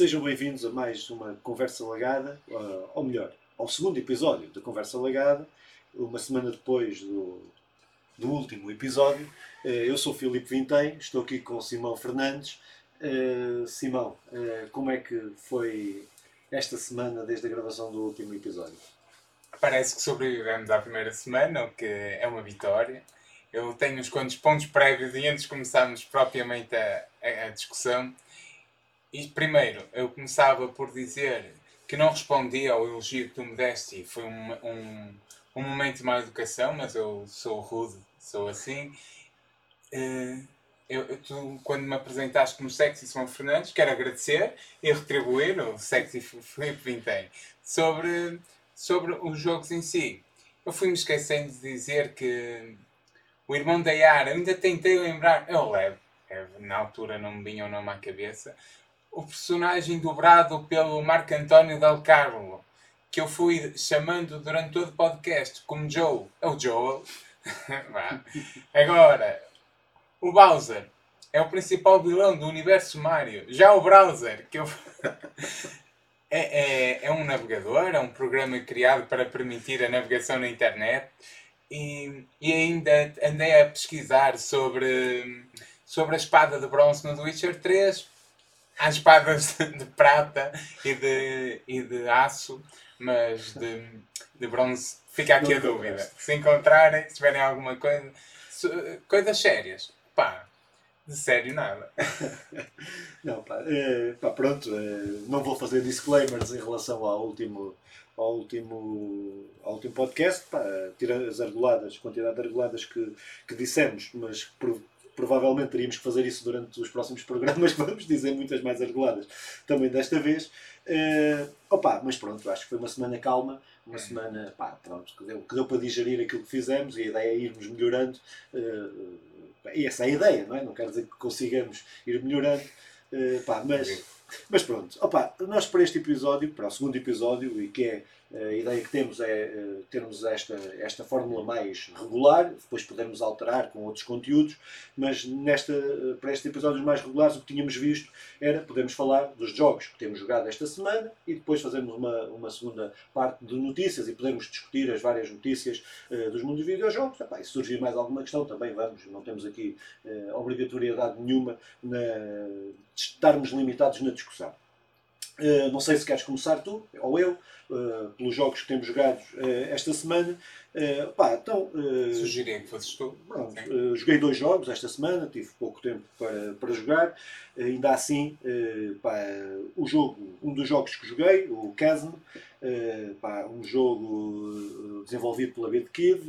sejam bem-vindos a mais uma Conversa Lagada, ou melhor, ao segundo episódio da Conversa Lagada, uma semana depois do, do último episódio. Eu sou Filipe Vintém, estou aqui com Simão Fernandes. Simão, como é que foi esta semana desde a gravação do último episódio? Parece que sobrevivemos à primeira semana, o que é uma vitória. Eu tenho uns quantos pontos prévios e antes de começarmos propriamente a, a discussão, e primeiro, eu começava por dizer que não respondi ao elogio que tu me deste foi um, um, um momento de má educação, mas eu sou rude, sou assim. Uh, eu, tu, quando me apresentaste como Sexy Simão Fernandes, quero agradecer e retribuir o Sexy Felipe Vintém sobre, sobre os jogos em si. Eu fui-me esquecendo de dizer que o irmão da Yara, ainda tentei lembrar, eu levo, na altura não me vinha o nome à cabeça, o personagem dobrado pelo Marco António Del Carlo, que eu fui chamando durante todo o podcast como Joe. É o Joel. Agora, o Bowser é o principal vilão do universo Mario. Já o Browser, que eu. é, é, é um navegador, é um programa criado para permitir a navegação na internet. E, e ainda andei a pesquisar sobre, sobre a espada de bronze no The Witcher 3 há espadas de prata e de, e de aço, mas de, de bronze fica aqui a dúvida. Se encontrarem, se tiverem alguma coisa, coisas sérias, pá, de sério nada. não, pá, é, pá pronto, é, não vou fazer disclaimers em relação ao último ao último, ao último podcast, pá, tirando as argoladas, quantidade de argoladas que, que dissemos, mas por, provavelmente teríamos que fazer isso durante os próximos programas, vamos dizer muitas mais arreguladas também desta vez. Uh, opa, mas pronto, acho que foi uma semana calma, uma uhum. semana pá, pronto, que, deu, que deu para digerir aquilo que fizemos e a ideia é irmos melhorando. Uh, e essa é a ideia, não é? Não quero dizer que consigamos ir melhorando, uh, pá, mas, mas pronto. Opa, nós para este episódio, para o segundo episódio, e que é a ideia que temos é eh, termos esta, esta fórmula mais regular, depois podemos alterar com outros conteúdos, mas nesta, para estes episódios mais regulares o que tínhamos visto era podermos falar dos jogos que temos jogado esta semana e depois fazermos uma, uma segunda parte de notícias e podermos discutir as várias notícias uh, dos mundos dos videojogos. Epá, se surgir mais alguma questão também vamos, não temos aqui uh, obrigatoriedade nenhuma na, de estarmos limitados na discussão. Uh, não sei se queres começar tu ou eu. Uh, pelos jogos que temos jogados uh, esta semana. Pá, então, Sugeria que fosses tu. Pronto, joguei dois jogos esta semana, tive pouco tempo para, para jogar. ainda assim, pá, o jogo, um dos jogos que joguei, o Chasm, pá, um jogo desenvolvido pela BitKid,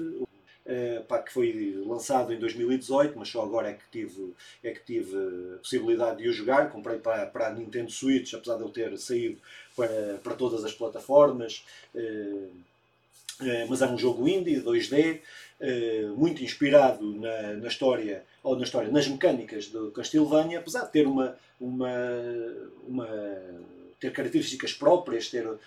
Uh, pá, que foi lançado em 2018, mas só agora é que tive, é que tive a possibilidade de o jogar. Comprei para, para a Nintendo Switch, apesar de eu ter saído para, para todas as plataformas. Uh, uh, mas é um jogo indie, 2D, muito inspirado na, na história, ou na história, nas mecânicas do Castlevania, apesar de ter uma, uma, uma ter características próprias, ter uh,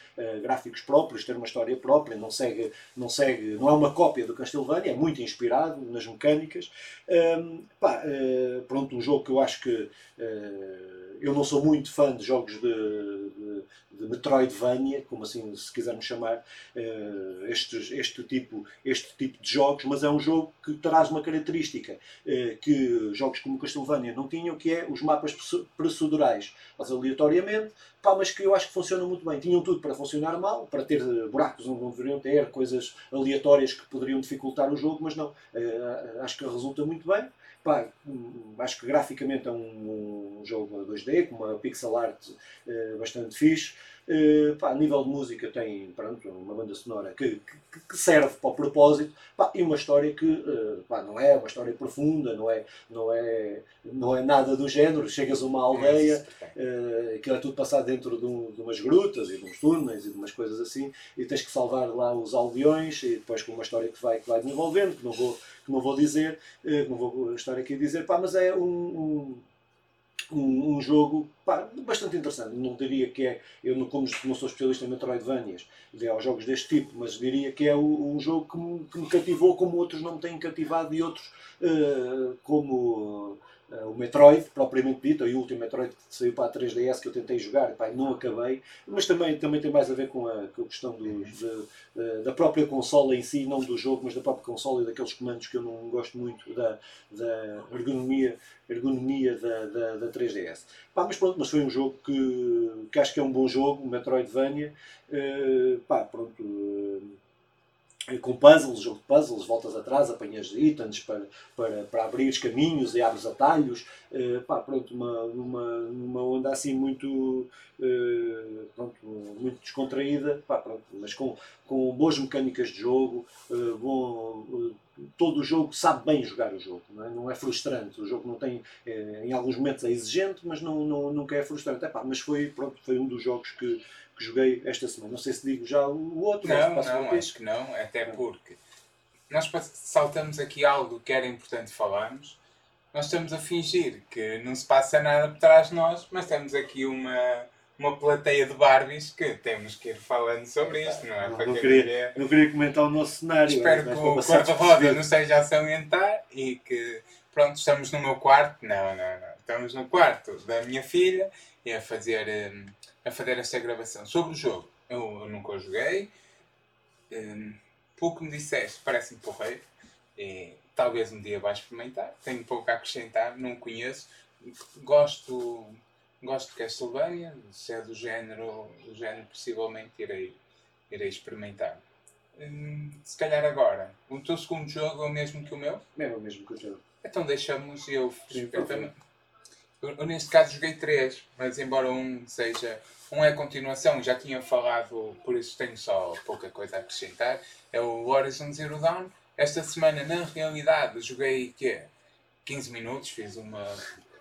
gráficos próprios, ter uma história própria, não segue, não segue, não é uma cópia do Castlevania, é muito inspirado nas mecânicas. Um, pá, uh, pronto, um jogo que eu acho que uh, eu não sou muito fã de jogos de, de, de Metroidvania, como assim se quisermos chamar, uh, este, tipo, este tipo de jogos, mas é um jogo que traz uma característica uh, que jogos como Castlevania não tinham, que é os mapas procedurais, mas aleatoriamente, pá, mas que eu acho que funcionam muito bem. Tinham tudo para funcionar mal, para ter buracos onde não deveriam ter, coisas aleatórias que poderiam dificultar o jogo, mas não, uh, acho que resulta muito bem. Pá, acho que graficamente é um, um jogo 2D, com uma pixel art uh, bastante fixe. Uh, pá, a nível de música tem pronto, uma banda sonora que, que, que serve para o propósito pá, e uma história que uh, pá, não é uma história profunda, não é, não, é, não é nada do género. Chegas a uma aldeia, uh, aquilo é tudo passado dentro de, um, de, umas grutas e de uns túneis e de umas coisas assim, e tens que salvar lá os aldeões e depois com uma história que vai, que vai desenvolvendo, que não vou que não vou dizer, que não vou estar aqui a dizer, pá, mas é um, um, um jogo pá, bastante interessante. Não diria que é, eu não, como não sou especialista em Metroidvanias, aos jogos deste tipo, mas diria que é um jogo que me, que me, cativou como outros não me têm cativado e outros uh, como Uh, o Metroid, propriamente dito, o último Metroid que saiu para a 3DS que eu tentei jogar, pá, não acabei, mas também, também tem mais a ver com a, com a questão do, de, da própria consola em si, não do jogo, mas da própria consola e daqueles comandos que eu não gosto muito da, da ergonomia, ergonomia da, da, da 3DS. Pá, mas pronto, mas foi um jogo que, que acho que é um bom jogo, Metroidvania. Uh, pá, pronto. Uh, com puzzles, jogo de puzzles, voltas atrás, apanhas itens para, para, para abrir os caminhos e abres atalhos. Uh, pá, pronto, uma, uma, uma onda assim muito, uh, pronto, muito descontraída, pá, pronto, mas com, com boas mecânicas de jogo, uh, bom, todo o jogo sabe bem jogar o jogo, não é, não é frustrante. O jogo não tem, em alguns momentos é exigente, mas não, não, nunca é frustrante. Mas foi, pronto, foi um dos jogos que que joguei esta semana. Não sei se digo já o outro. Não, não, acho que não, até porque nós saltamos aqui algo que era importante falarmos. Nós estamos a fingir que não se passa nada por trás de nós, mas temos aqui uma, uma plateia de Barbies que temos que ir falando sobre isto, não é? Não, não, queria, não queria comentar o nosso cenário. Espero que o quarto-roda não esteja a salientar e que, pronto, estamos no meu quarto. Não, não, não. Estamos no quarto da minha filha e a fazer hum, a fazer esta gravação. Sobre o jogo, eu, eu nunca o joguei. Um, pouco me disseste, parece-me porreiro. E, talvez um dia vá experimentar. Tenho pouco a acrescentar, não conheço. Gosto, gosto de Castlevania, se é do género, do género possivelmente irei, irei experimentar. Hum, se calhar agora, o teu segundo jogo é o mesmo que o meu? É o mesmo que o teu. Então deixamos eu. Eu, neste caso joguei três, mas embora um seja. Um é a continuação, já tinha falado, por isso tenho só pouca coisa a acrescentar. É o Horizon Zero Dawn. Esta semana, na realidade, joguei quê? 15 minutos, fiz uma.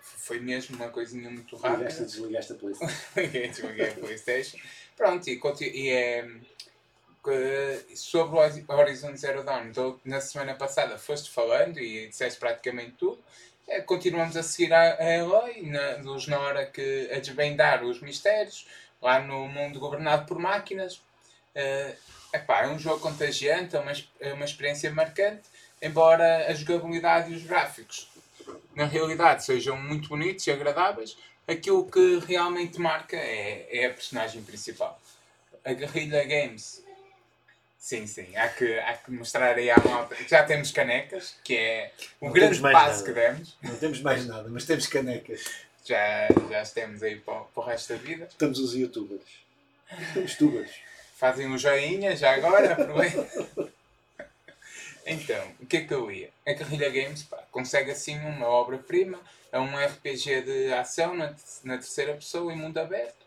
Foi mesmo uma coisinha muito rápida. Desligaste, desligaste a Playstation. Desliguei a Playstation. Pronto, e, e é. Sobre o Horizon Zero Dawn, então, na semana passada foste falando e disseste praticamente tudo. É, continuamos a seguir a, Eloy, luz na hora que a desvendar os mistérios, lá no mundo governado por máquinas. Uh, epá, é um jogo contagiante, é uma, é uma experiência marcante, embora a jogabilidade e os gráficos na realidade sejam muito bonitos e agradáveis, aquilo que realmente marca é, é a personagem principal. A Guerrilla Games Sim, sim. Há que, há que mostrar aí à malta. Já temos canecas, que é o não grande passo nada. que demos. Não temos mais nada, mas temos canecas. Já, já temos aí para, para o resto da vida. Estamos os youtubers. Os tubers. Fazem um joinha já agora, aproveita. então, o que é que eu ia? A Guerrilla Games pá, consegue assim uma obra-prima. É um RPG de ação na, na terceira pessoa em mundo aberto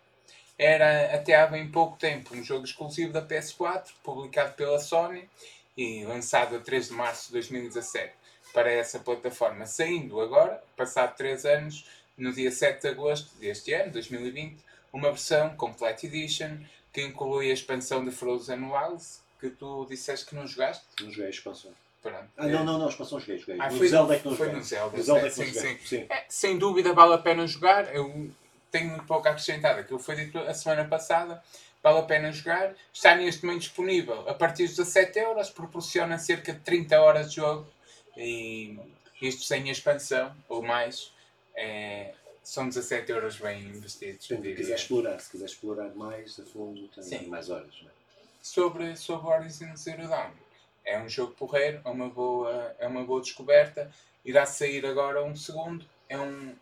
era até há bem pouco tempo um jogo exclusivo da PS4, publicado pela Sony e lançado a 3 de março de 2017 para essa plataforma, saindo agora, passado 3 anos, no dia 7 de agosto deste ano, 2020, uma versão Complete Edition que inclui a expansão de Frozen Wilds, que tu disseste que não jogaste? Não joguei a expansão. Pronto. Ah, não, não, não, expansão joguei, joguei. Ah, foi, Zelda é que não foi joguei. no Zelda. No Zelda é que sim, sim. sim. É, sem dúvida vale a pena jogar. Eu tenho muito pouco a acrescentar. Aquilo foi dito a semana passada. Vale a pena jogar. Está neste momento disponível a partir dos 17 euros. Proporciona cerca de 30 horas de jogo. E isto sem a expansão ou mais. É, são 17 euros bem investidos. Se quiser explorar, se quiser explorar mais a fundo, tem Sim. mais horas. Não é? Sobre, sobre Horizon Zero Dawn. É um jogo porreiro, é uma boa, é uma boa descoberta. Irá sair agora um segundo. É um,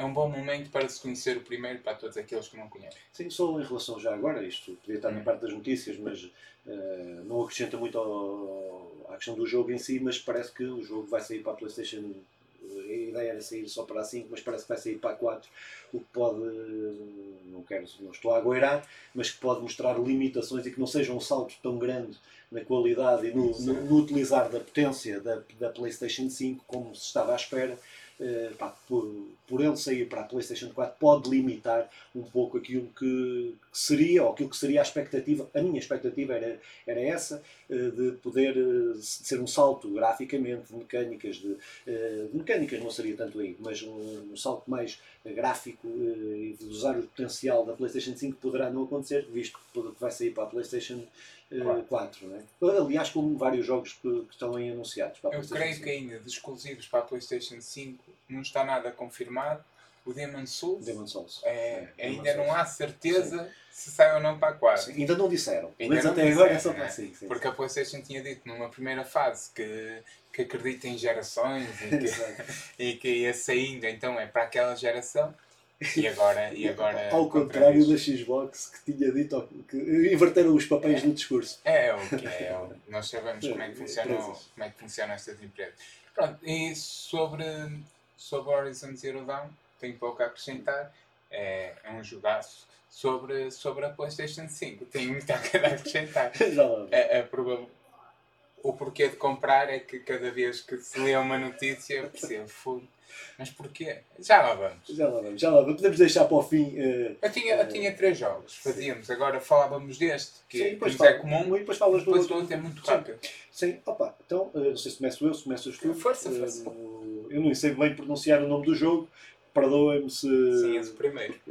é um bom momento para se conhecer o primeiro para todos aqueles que não conhecem. Sim, só em relação já agora, isto podia estar na parte das notícias, mas uh, não acrescenta muito ao, à questão do jogo em si, mas parece que o jogo vai sair para a PlayStation. A ideia era sair só para a 5, mas parece que vai sair para a 4, o que pode, não quero, não estou a agoirar, mas que pode mostrar limitações e que não seja um salto tão grande na qualidade e no, no, no utilizar da potência da, da PlayStation 5 como se estava à espera eh, pá, por, por ele sair para a PlayStation 4 pode limitar um pouco aquilo que, que, seria, ou aquilo que seria a expectativa, a minha expectativa era, era essa, uh, de poder uh, ser um salto graficamente, de mecânicas, de, de, mecânicas não seria tanto aí, mas um, um salto mais gráfico e de usar o potencial da PlayStation 5 poderá não acontecer, visto que vai sair para a PlayStation 4. 4 né? Aliás, como vários jogos que, que estão aí anunciados. Eu creio 5. que ainda de exclusivos para a PlayStation 5 não está nada confirmado. O Demon Souls, Demon Souls. é, É, ainda Demon não Souls. há certeza se sai ou não para a 4. Sim, ainda não disseram. Ainda Mas não até agora é disseram, só para assim. sim. Porque a PlayStation tinha dito numa primeira fase que, que acredita em gerações e que, e que ia saindo, então é para aquela geração. E agora, e agora Ao contrário da Xbox que tinha dito que inverteram os papéis no discurso. É, é o que é. é nós sabemos como é que funciona, Empresas. como é que funcionam estas empresas. Pronto, e sobre, sobre Horizon Zero Dawn, tenho pouco a acrescentar. É, é um jogaço sobre, sobre a PlayStation 5. Tenho muito a acrescentar. É, é provável. O porquê de comprar é que cada vez que se lê uma notícia eu percebo, "Fogo, mas porquê? Já lá vamos. Já lá vamos. Já lá vamos. Podemos deixar para o fim. eh, Eu tinha, eu tinha três jogos, fazíamos, agora falávamos deste, que, sim, que depois, nos é comum, e depois falas do depois o outro. é muito Sim. rápido. Sim, opa, então, eh, não sei se começo eu, se começas tu. Força, Eh, força. Eu não sei bem pronunciar o nome do jogo. Perdoem-me se. Sim, esse primeiro.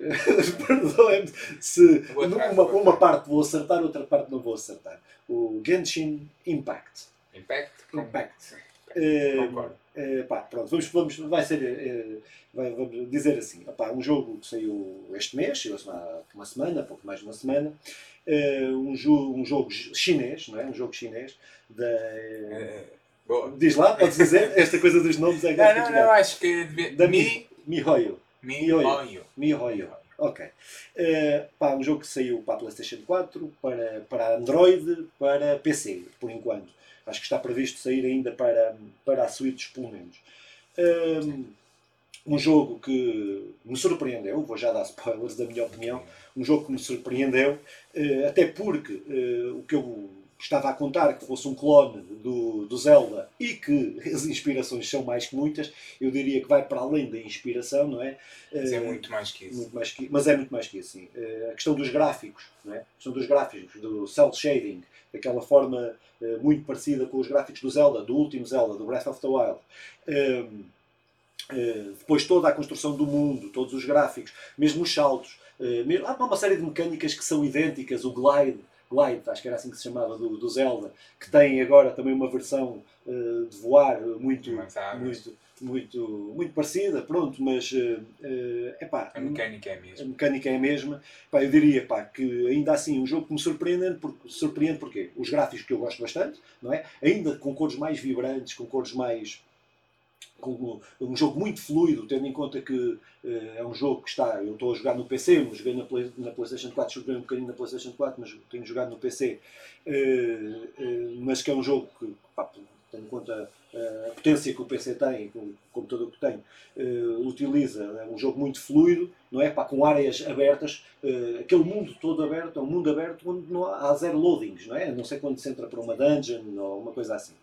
Perdoem-me se atrás, uma, uma parte vou acertar, outra parte não vou acertar. O Genshin Impact. Impact? Impact. Eh, Concordo. eh, pá, pronto, vamos, vamos, vai ser, eh, vai- vamos dizer assim, opá, um jogo que saiu este mês, saiu há uma semana, pouco mais de uma semana, um, jo um jogo chinês, não é? Um jogo chinês da... Boa. Diz lá, podes dizer? Esta coisa dos nomes é Não, é não, complicado. não, acho que devia... Da Mi, Mihoyo. Mi, Mihoyo. Oyo. Mihoyo. Ok. Eh, pá, um jogo que saiu para a PlayStation 4, para, para Android, para PC, por enquanto. Acho que está previsto sair ainda para, para a Switch, pelo menos. Um, um jogo que me surpreendeu, vou já dar spoilers da minha opinião, um jogo que me surpreendeu, eh, até porque eh, o que eu estava a contar que fosse um clone do, do Zelda e que as inspirações são mais que muitas, eu diria que vai para além da inspiração, não é? Mas é Eh, muito mais que isso. muito mais que, mas é muito mais que isso, sim. Eh, a questão dos gráficos, não é? a questão dos gráficos, do cel shading, daquela forma eh, muito parecida com os gráficos do Zelda, do último Zelda, do Breath of the Wild. Um, eh, depois toda a construção do mundo, todos os gráficos, mesmo os saltos. mesmo- há uma série de mecânicas que são idênticas, o glide, glide, acho que era assim que se chamava, do, do Zelda, que tem agora também uma versão eh, de voar muito, muito, muito, muito parecida, pronto, mas é epá, A mecânica é a a mesma. mecânica é a mesma. Pá, eu diria pá, que ainda assim um jogo que me surpreende, porque, surpreende porque os gráficos que eu gosto bastante, não é? ainda com cores mais vibrantes, com cores mais. Com um jogo muito fluido, tendo em conta que eh, é um jogo que está. Eu estou a jogar no PC, mas joguei na, Play- na PlayStation 4, joguei um bocadinho na PlayStation 4, mas tenho jogado no PC. eh, eh, mas que é um jogo que, pá, tendo em conta a potência que o PC tem, com computador que tem, eh, utiliza. É um jogo muito fluido, não é? Pá, com áreas abertas, eh, aquele mundo todo aberto, é um mundo aberto onde não há, há zero loadings, não é? Não sei quando se entra para uma dungeon ou uma coisa assim.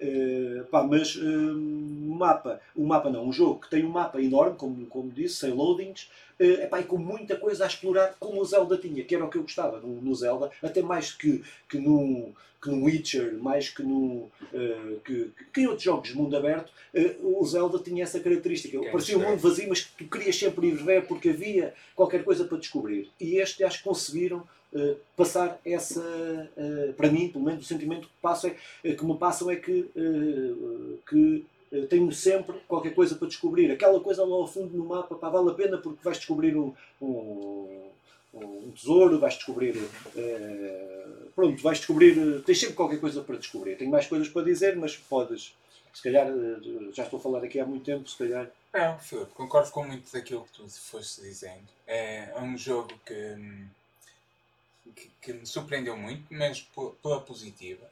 Eh, pá, mas um mapa, um mapa não, um jogo que tem um mapa enorme, como, como disse, sem loadings, eh, epá, e com muita coisa a explorar, como o Zelda tinha, que era o que eu gostava no, no Zelda, até mais que, que no que no Witcher, mais que no eh, que, que em outros jogos de mundo aberto, eh, o Zelda tinha essa característica. Que Parecia um mundo vazio, mas que tu querias sempre ir ver porque havia qualquer coisa para descobrir. E este acho que conseguiram eh, passar essa, eh, para mim, pelo menos o sentimento que, passo é, eh, que me passam é que, eh, que tenho sempre qualquer coisa para descobrir. Aquela coisa lá ao fundo no mapa, pá, vale a pena porque vais descobrir um, um, um tesouro, vais descobrir. pronto, vais descobrir. tens sempre qualquer coisa para descobrir. Tenho mais coisas para dizer, mas podes. Se calhar, eh, já estou a falar aqui há muito tempo, se calhar. Não, Filipe, concordo com muito daquilo que tu foste dizendo. É, é um jogo que, hum, que, que me surpreendeu muito, mas pela positiva.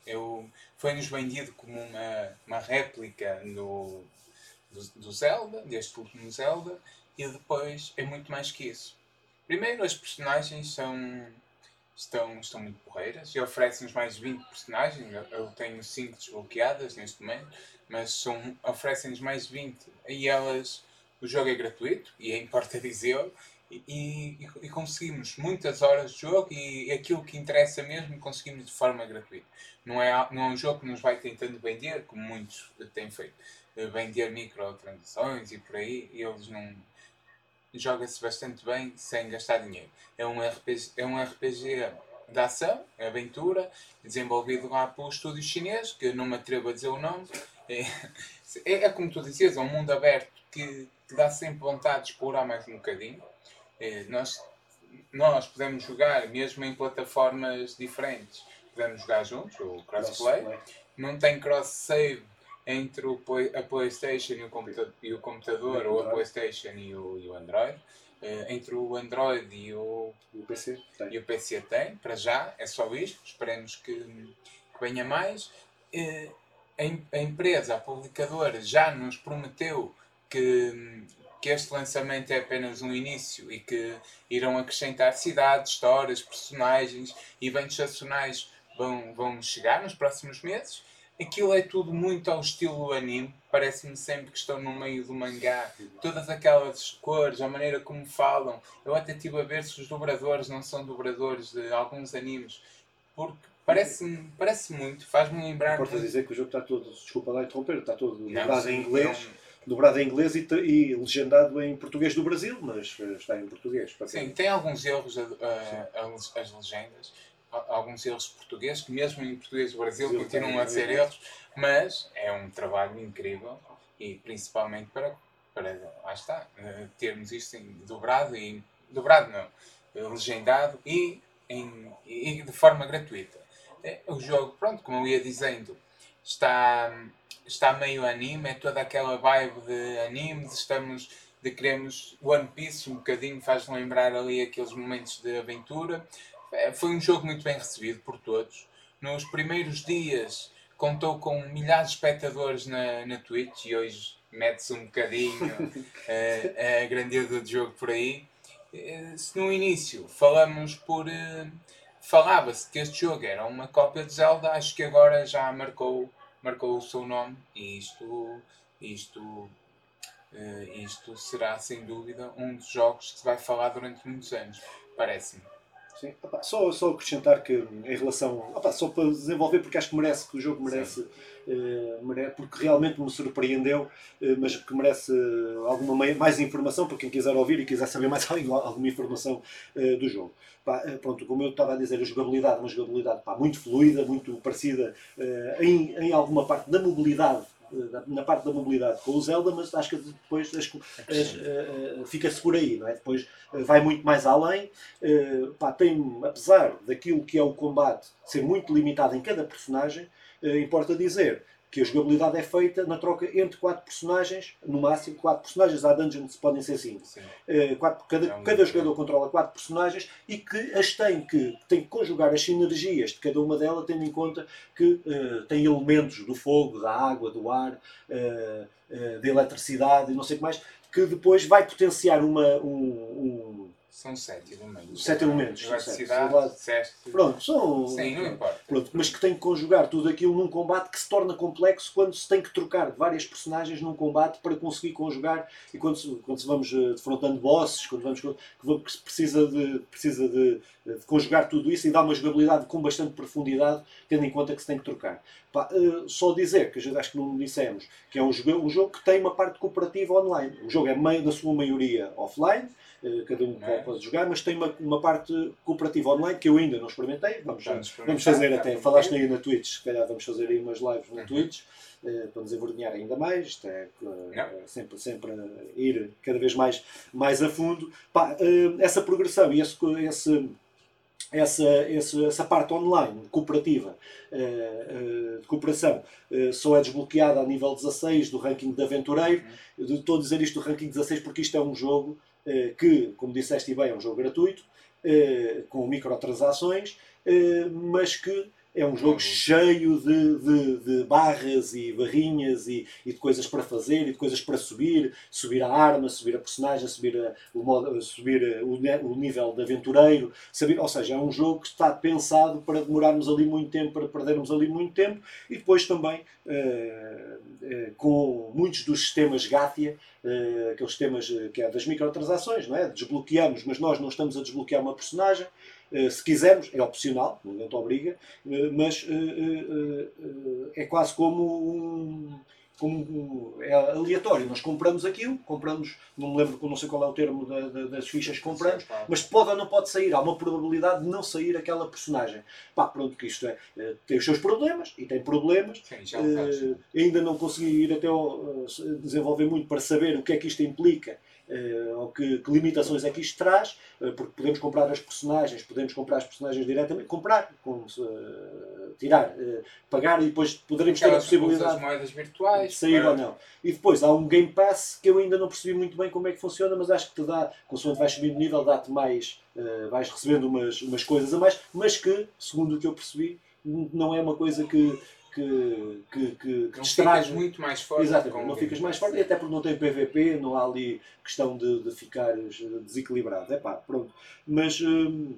Foi-nos vendido como uma, uma réplica do, do, do Zelda, deste último Zelda, e depois é muito mais que isso. Primeiro, as personagens são, estão, estão muito porreiras e oferecem-nos mais 20 personagens. Eu, tenho 5 desbloqueadas neste momento, mas oferecem-nos mais 20 e elas. O jogo é gratuito e importa dizer e, e, e conseguimos muitas horas de jogo e aquilo que interessa mesmo conseguimos de forma gratuita. Não é, não é um jogo que nos vai tentando vender, como muitos têm feito, vender microtransações e por aí, e eles não. Joga-se bastante bem sem gastar dinheiro. É um RPG, é um RPG de ação, é aventura, desenvolvido lá pelo estúdio chinês, que eu não me atrevo a dizer o nome. É, é, é como tu dizias, é um mundo aberto que, que dá sempre vontade de explorar mais um bocadinho. Eh, nós, nós podemos jogar mesmo em plataformas diferentes. Podemos jogar juntos, o crossplay. Não tem cross-save entre o, a PlayStation e o, computa e o computador, ou a PlayStation e o, e o Android. Uh, entre o Android e o, o PC tem. e o PC tem, para já, é só isto. Esperemos que, que venha mais. Uh, a, a, empresa, a publicadora, já nos prometeu que, que este lançamento é apenas um início e que irão acrescentar cidades, histórias, personagens, eventos nacionais vão, vão chegar nos próximos meses. Aquilo é tudo muito ao estilo anime, parece-me sempre que estão no meio do mangá, todas aquelas cores, a maneira como falam. Eu até estive a ver se os dobradores não são dobradores de alguns animes, porque parece-me parece muito, faz-me lembrar. Importa dizer que o jogo está todo, desculpa lá interromper, está todo dobrado em inglês. Não... Dobrado em inglês e, e, legendado em português do Brasil, mas eh, está em português. Sim, tem alguns erros a, a, a, as legendas, alguns erros portugueses, que mesmo em português do Brasil continuam a ser erros, mas é um trabalho incrível e principalmente para, para lá está, eh, termos isto em dobrado e dobrado não, legendado e, em, e de forma gratuita. É, o jogo, pronto, como eu ia dizendo, está, está meio anime, é toda aquela vibe de animes, estamos de queremos One Piece um bocadinho, faz lembrar ali aqueles momentos de aventura foi um jogo muito bem recebido por todos. Nos primeiros dias contou com milhares de espectadores na, na Twitch e hoje mete-se um bocadinho a, a grandeza do jogo por aí. Eh, se no início falamos por. Uh, falava-se que este jogo era uma cópia de Zelda, acho que agora já marcou, marcou o seu nome e isto, isto, uh, isto será sem dúvida um dos jogos que se vai falar durante muitos anos, parece-me. Sim. Opa, só, só acrescentar que em relação. Opa, só para desenvolver, porque acho que merece, que o jogo merece, uh, merece porque realmente me surpreendeu, uh, mas que merece alguma mais informação para quem quiser ouvir e quiser saber mais alguma informação do jogo. Pá, pronto, como eu estava a dizer, a jogabilidade, uma jogabilidade pá, muito fluida, muito parecida em, em alguma parte da mobilidade na parte da mobilidade com o Zelda, mas acho que depois acho, uh, fica-se por aí, não é? Depois uh, vai muito mais além. Pá, tem, apesar daquilo que é o combate ser muito limitado em cada personagem, importa dizer que a jogabilidade é feita na troca entre quatro personagens, no máximo quatro personagens. Há dungeons que podem ser cinco. Uh, quatro, cada, é um cada jogador controla quatro personagens e que as tem que, tem que conjugar as sinergias de cada uma delas, tendo em conta que uh, tem elementos do fogo, da água, do ar, uh, da eletricidade e não sei o que mais, que depois vai potenciar uma, um, um são sete elementos. Sete elementos. Eletricidade, sete. Pronto, são. Sim, não importa. Pronto, mas que tem que conjugar tudo aquilo num combate que se torna complexo quando se tem que trocar várias personagens num combate para conseguir conjugar e quando se, quando se vamos uh, defrontando bosses, quando vamos. que precisa, de, precisa de, de, conjugar tudo isso e dar uma jogabilidade com bastante profundidade, tendo em conta que se tem que trocar. Pá, uh, só dizer, que a gente acho que não dissemos, que é um jogo, um jogo que tem uma parte cooperativa online. O jogo é na sua maioria offline eh, cada um é? pode jogar, mas tem uma, uma parte cooperativa online que eu ainda não experimentei. Vamos, vamos, vamos fazer até, falaste aí na Twitch, se calhar vamos fazer aí umas lives na uhum. Twitch. Uh, para nos envergonhar ainda mais, isto é uh, sempre, sempre ir cada vez mais, mais a fundo. Pá, uh, essa progressão e esse, esse, essa, essa, essa parte online cooperativa de cooperação só é desbloqueada a nível 16 do ranking de aventureiro. Uhum. Estou a dizer isto do ranking 16 porque isto é um jogo eh, que, como disseste bem, é um jogo gratuito, eh, com microtransações, eh, mas que é um jogo cheio de, de, de barras e barrinhas e, e, de coisas para fazer e de coisas para subir, subir a arma, subir a personagem, subir, a, o, modo, subir a, o, o, nível de aventureiro, saber, ou seja, é um jogo que está pensado para demorarmos ali muito tempo, para perdermos ali muito tempo e depois também uh, uh, com muitos dos sistemas Gatia, uh, aqueles sistemas que é das microtransações, não é? Desbloqueamos, mas nós não estamos a desbloquear uma personagem, eh, se quisermos, é opcional, ninguém te obriga, eh, mas eh, é quase como um, como é aleatório, nós compramos aquilo, compramos, não me lembro, não sei qual é o termo da, da, das fichas que compramos, mas pode ou não pode sair, há uma probabilidade de não sair aquela personagem. Pá, pronto, que isto é, eh, tem os seus problemas e tem problemas. Sim, uh, ainda não consegui ir até ao, desenvolver muito para saber o que é que isto implica ou que, que, limitações é que isto traz, uh, porque podemos comprar as personagens, podemos comprar as personagens diretamente, comprar, com, uh, tirar, pagar e depois poderemos Aquelas ter a possibilidade de moedas virtuais, de sair para... ou não. E depois há um Game Pass que eu ainda não percebi muito bem como é que funciona, mas acho que te dá, consoante vais subindo nível, dá-te mais, vais recebendo umas, umas coisas a mais, mas que, segundo o que eu percebi, não é uma coisa que que, que, que, que não ficas muito mais forte. Exatamente, não ficas mais forte, e até porque não tem PVP, não há ali questão de, de ficares desequilibrado. É pá, pronto. Mas, hum,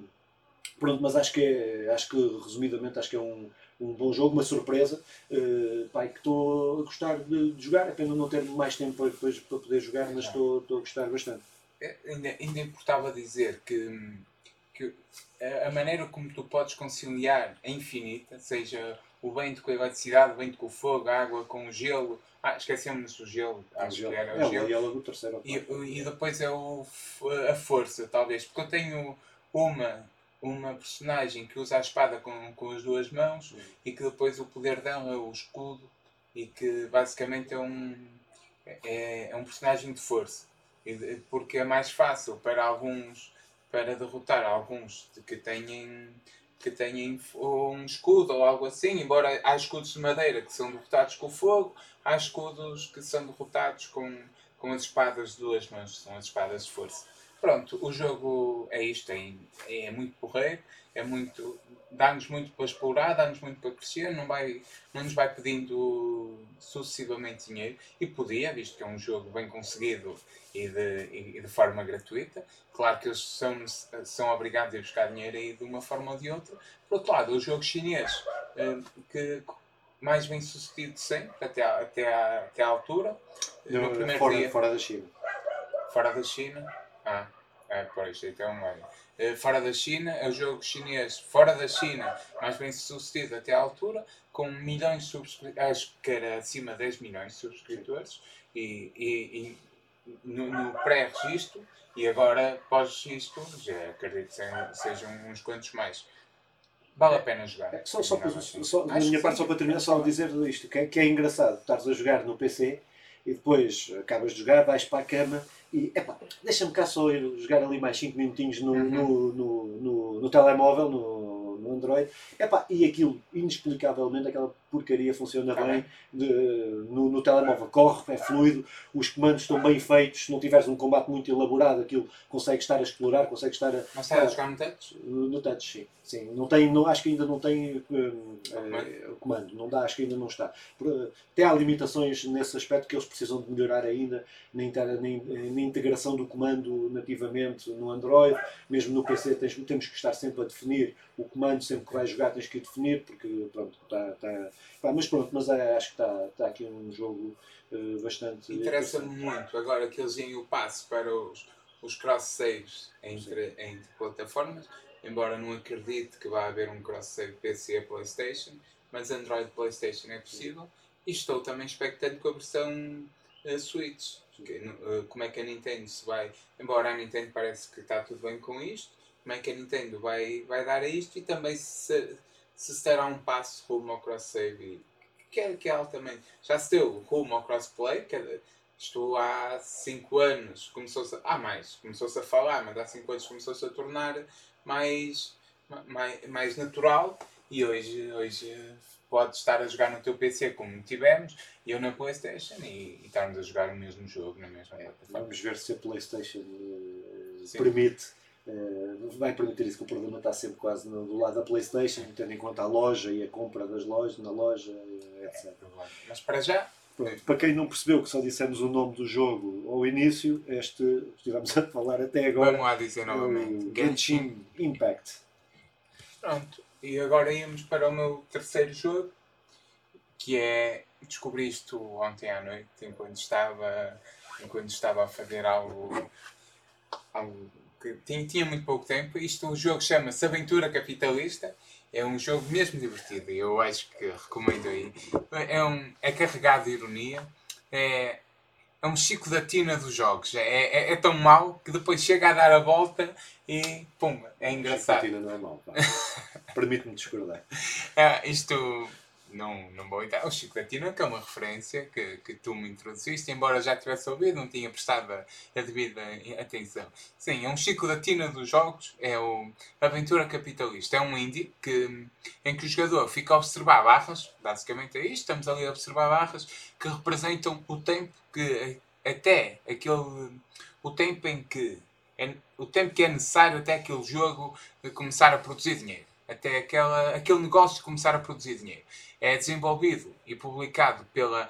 pronto, mas acho que é, acho que resumidamente, acho que é um, um bom jogo, uma surpresa. Uh, pá, que estou a gostar de, de, jogar, é pena não ter mais tempo depois para poder jogar, mas estou, estou a gostar bastante. É, ainda, ainda importava dizer que, que a maneira como tu podes conciliar é infinita, seja o vento com a eletricidade, o vento com o fogo, a água com o gelo. Ah, esquecemos do gelo, acho gelo. que era é, o gelo. gelo do terceiro. E, e depois é o, a força, talvez, porque eu tenho uma, uma personagem que usa a espada com, com as duas mãos e que depois o poder dela é o escudo e que basicamente é um, é, é um personagem de força. Porque é mais fácil para alguns, para derrotar alguns que têm que têm um escudo ou algo assim, embora há escudos de madeira que são derrotados com fogo, há escudos que são derrotados com, com as espadas de duas mãos, são as espadas de força. Pronto, o jogo é isto, é, é muito porreiro, é muito. dá-nos muito para explorar, dá-nos muito para crescer, não, vai, não nos vai pedindo sucessivamente dinheiro, e podia, visto que é um jogo bem conseguido e de, e de forma gratuita. Claro que eles são, são obrigados a buscar dinheiro aí de uma forma ou de outra. Por outro lado, o jogo chinês, eh, que mais bem sucedido sempre, até à, até à, até à altura. No primeiro fora, dia, fora da China. Fora da China? Ah, é, pois, então é. Fora da China, é o jogo chinês fora da China, mais bem sucedido até à altura, com milhões de subscritores, acho que era acima de 10 milhões de subscritores, e, e, no, no pré-registro e agora pós-registro, já acredito que sejam uns quantos mais. Vale a pena jogar. É, só, só, assim. só, da minha parte, sim, só para terminar, só dizer isto: que é, que é engraçado, estás a jogar no PC e depois acabas de jogar, vais para a cama e epá, deixa-me cá só ir jogar ali mais 5 minutinhos no, uhum. no, no, no, no, telemóvel, no, no Android. Epá, e aquilo, inexplicavelmente, aquela porcaria funciona tá bem de, no, no, telemóvel. Corre, é fluido, os comandos estão bem feitos. Se não tiveres um combate muito elaborado, aquilo consegue estar a explorar, consegue estar a. Mas está a jogar no touch? No touch, sim. sim. Não tem, não, acho que ainda não tem um, é, comando. Não dá, acho que ainda não está. Até há limitações nesse aspecto que eles precisam de melhorar ainda na, na, na integração do comando nativamente no Android. Mesmo no PC tens, temos que estar sempre a definir o comando, sempre que vais jogar tens que definir, porque pronto, está, está Pá, mas pronto, mas é, acho que está, está aqui um jogo uh, bastante. Interessa-me muito agora que eles deem o passo para os, os cross-saves entre, entre plataformas, embora não acredite que vá haver um cross-save PC a PlayStation, mas Android PlayStation é possível. E estou também expectante com a versão uh, Switch. Que, uh, como é que a Nintendo se vai. Embora a Nintendo parece que está tudo bem com isto, como é que a Nintendo vai, vai dar a isto e também se se terá um passo rumo ao cross-save, que é, que é altamente. Já se deu rumo ao crossplay, que é, estou há 5 anos, começou-se há mais, começou-se a falar, mas há 5 anos começou-se a tornar mais, mais, mais natural e hoje, hoje pode estar a jogar no teu PC como tivemos, e eu na Playstation e, e estarmos a jogar o mesmo jogo na mesma é, plataforma. Vamos ver se a Playstation uh, permite vai permitir isso que o problema está sempre quase no, do lado da Playstation, tendo em conta a loja e a compra das lojas, na loja, etc. É, Mas para já. Pronto, para quem não percebeu que só dissemos o nome do jogo ao início, este estivemos a falar até agora. Vamos lá dizer novamente: Genshin Impact. Pronto, e agora íamos para o meu terceiro jogo, que é. Descobri isto ontem à noite, enquanto estava, enquanto estava a fazer algo, algo que tinha, tinha muito pouco tempo. Isto, o jogo chama-se Aventura Capitalista. É um jogo mesmo divertido e eu acho que recomendo aí. É, um, é carregado de ironia. É, é um chico da tina dos jogos. É, é, é, tão mau que depois chega a dar a volta e pum, é engraçado. Chico da tina não é mau. Permite-me discordar. É, isto não, não vou entrar. O Tina, que é uma referência que, que tu me introduziste, embora já tivesse ouvido, não tinha prestado a, a devida atenção. Sim, é um Chico da Tina dos jogos, é o Aventura Capitalista. É um indie que, em que o jogador fica a observar barras, basicamente é isto, estamos ali a observar barras que representam o tempo que até aquele. o tempo em que. É, o tempo que é necessário até aquele jogo começar a produzir dinheiro até aquela, aquele negócio começar a produzir dinheiro. É desenvolvido e publicado pela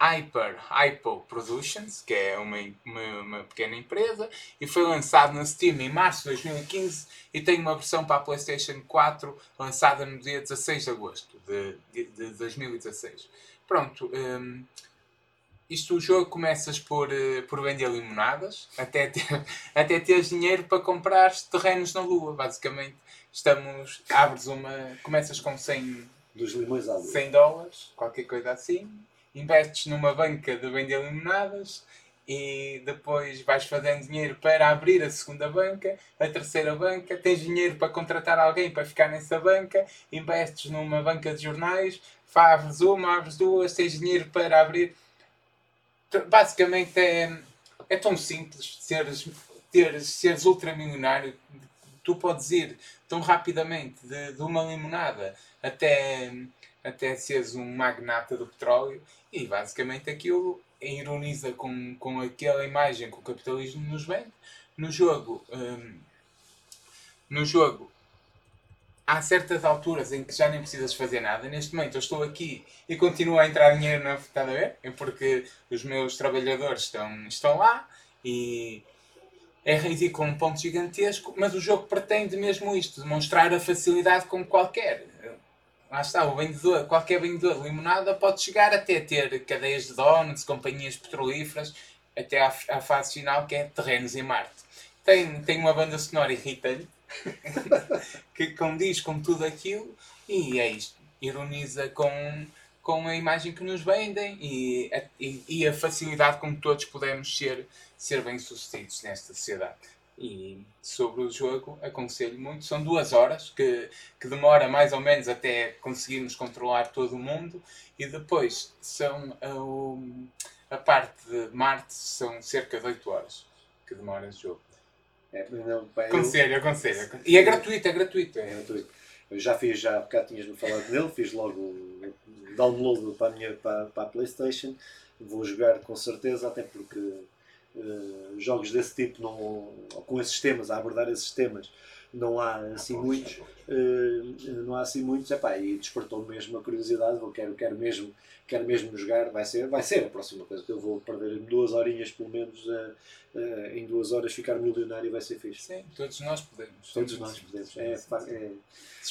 Hyper Hypo Productions, que é uma, uma, uma, pequena empresa, e foi lançado na Steam em março de 2015 e tem uma versão para a PlayStation 4 lançada no dia 16 de agosto de, de, de 2016. Pronto, um, isto o jogo começas por, uh, por vender limonadas até ter, até teres dinheiro para comprar terrenos na Lua, basicamente estamos, abres uma, começas com 100, Dos limões à 100 dólares, qualquer coisa assim, investes numa banca de vender limonadas e depois vais fazendo dinheiro para abrir a segunda banca, a terceira banca, tens dinheiro para contratar alguém para ficar nessa banca, investes numa banca de jornais, fazes uma, abres duas, tens dinheiro para abrir. Basicamente é, é tão simples seres, teres, seres ultramilionário. Tu podes ir tão rapidamente de, de uma limonada até, até seres um magnata do petróleo e basicamente aquilo ironiza com, com aquela imagem que o capitalismo nos vende. No jogo, hum, no jogo há certas alturas em que já nem precisas fazer nada. Neste momento eu estou aqui e continuo a entrar dinheiro na. Está a ver? É porque os meus trabalhadores estão, estão lá e é ridículo um ponto gigantesco, mas o jogo pretende mesmo isto, demonstrar a facilidade com qualquer. Lá está, o vendedor, qualquer vendedor de limonada pode chegar até ter cadeias de donuts, companhias petrolíferas, até à, à fase final que é terrenos em Marte. Tem, tem uma banda sonora irritante que condiz com tudo aquilo e é isto. Ironiza com, com a imagem que nos vendem e, e, e a facilidade com que todos podemos ser ser bem-sucedidos nesta sociedade. E sobre o jogo, aconselho muito. São duas horas que, que demora mais ou menos até conseguirmos controlar todo o mundo, e depois são a, a parte de Marte são cerca de 8 horas que demora o jogo. É, não, pá, aconselho, eu... aconselho. E é gratuito, é gratuito. É gratuito. Já fiz, já há bocado tinhas-me falado dele, fiz logo download para a minha para, para a Playstation. Vou jogar com certeza, até porque uh, jogos desse tipo, não, com esses temas, a abordar esses temas, não há assim muitos. Uh, não há assim muitos. Epá, e despertou mesmo a curiosidade. Eu quero, quero, mesmo, quero mesmo jogar. Vai ser, vai ser a próxima coisa que eu vou perder duas horinhas pelo menos. Uh, Uh, em duas horas ficar milionário vai ser fixe. Sim, todos nós podemos. Todos nós podemos. É, é,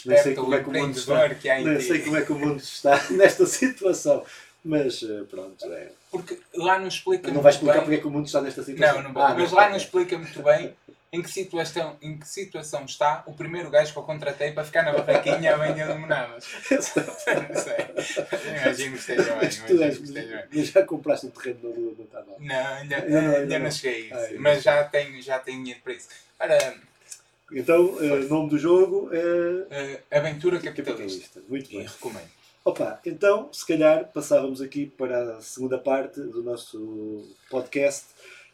nem sei como é que o mundo está. Nem sei como é que o mundo está nesta situação. Mas pronto, é. Porque lá não explica. Não vai explicar bem... porque é que o mundo está nesta situação. Não, não ah, mas não, lá não explica muito bem em que, situação, em que situação está o primeiro gajo que eu contratei para ficar na barraquinha a vender limonadas. não sei. Imagino que esteja bem. Esteja Mas já compraste um terreno na Lua, não está mal? Não, ainda não, não, ainda não, não cheguei a isso. Ah, mas já tenho, já tenho dinheiro para isso. Ora, então, o uh, nome do jogo é. Uh, Aventura Capitalista. Capitalista. Muito bem. E recomendo. Opa, então, se calhar passávamos aqui para a segunda parte do nosso podcast,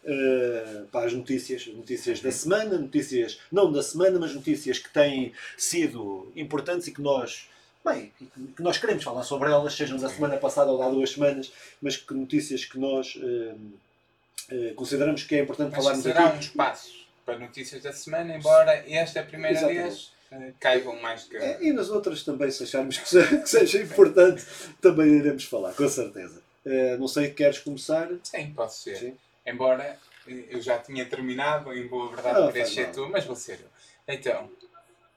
uh, para as notícias, notícias da semana, notícias, não da semana, mas notícias que têm sido importantes e que nós, bem, que nós queremos falar sobre elas, sejam da semana passada ou há duas semanas, mas que notícias que nós uh, uh, consideramos que é importante mas falarmos será aqui. um espaço para notícias da semana, embora esta é a primeira Exatamente. vez caibam mais que. É, e nas outras também, se acharmos que seja, que seja importante, também iremos falar, com certeza. Não sei, queres começar? Sim, posso ser. Sim. Embora eu já tinha terminado, em boa verdade, para ser tu, mas vou ser eu. Então,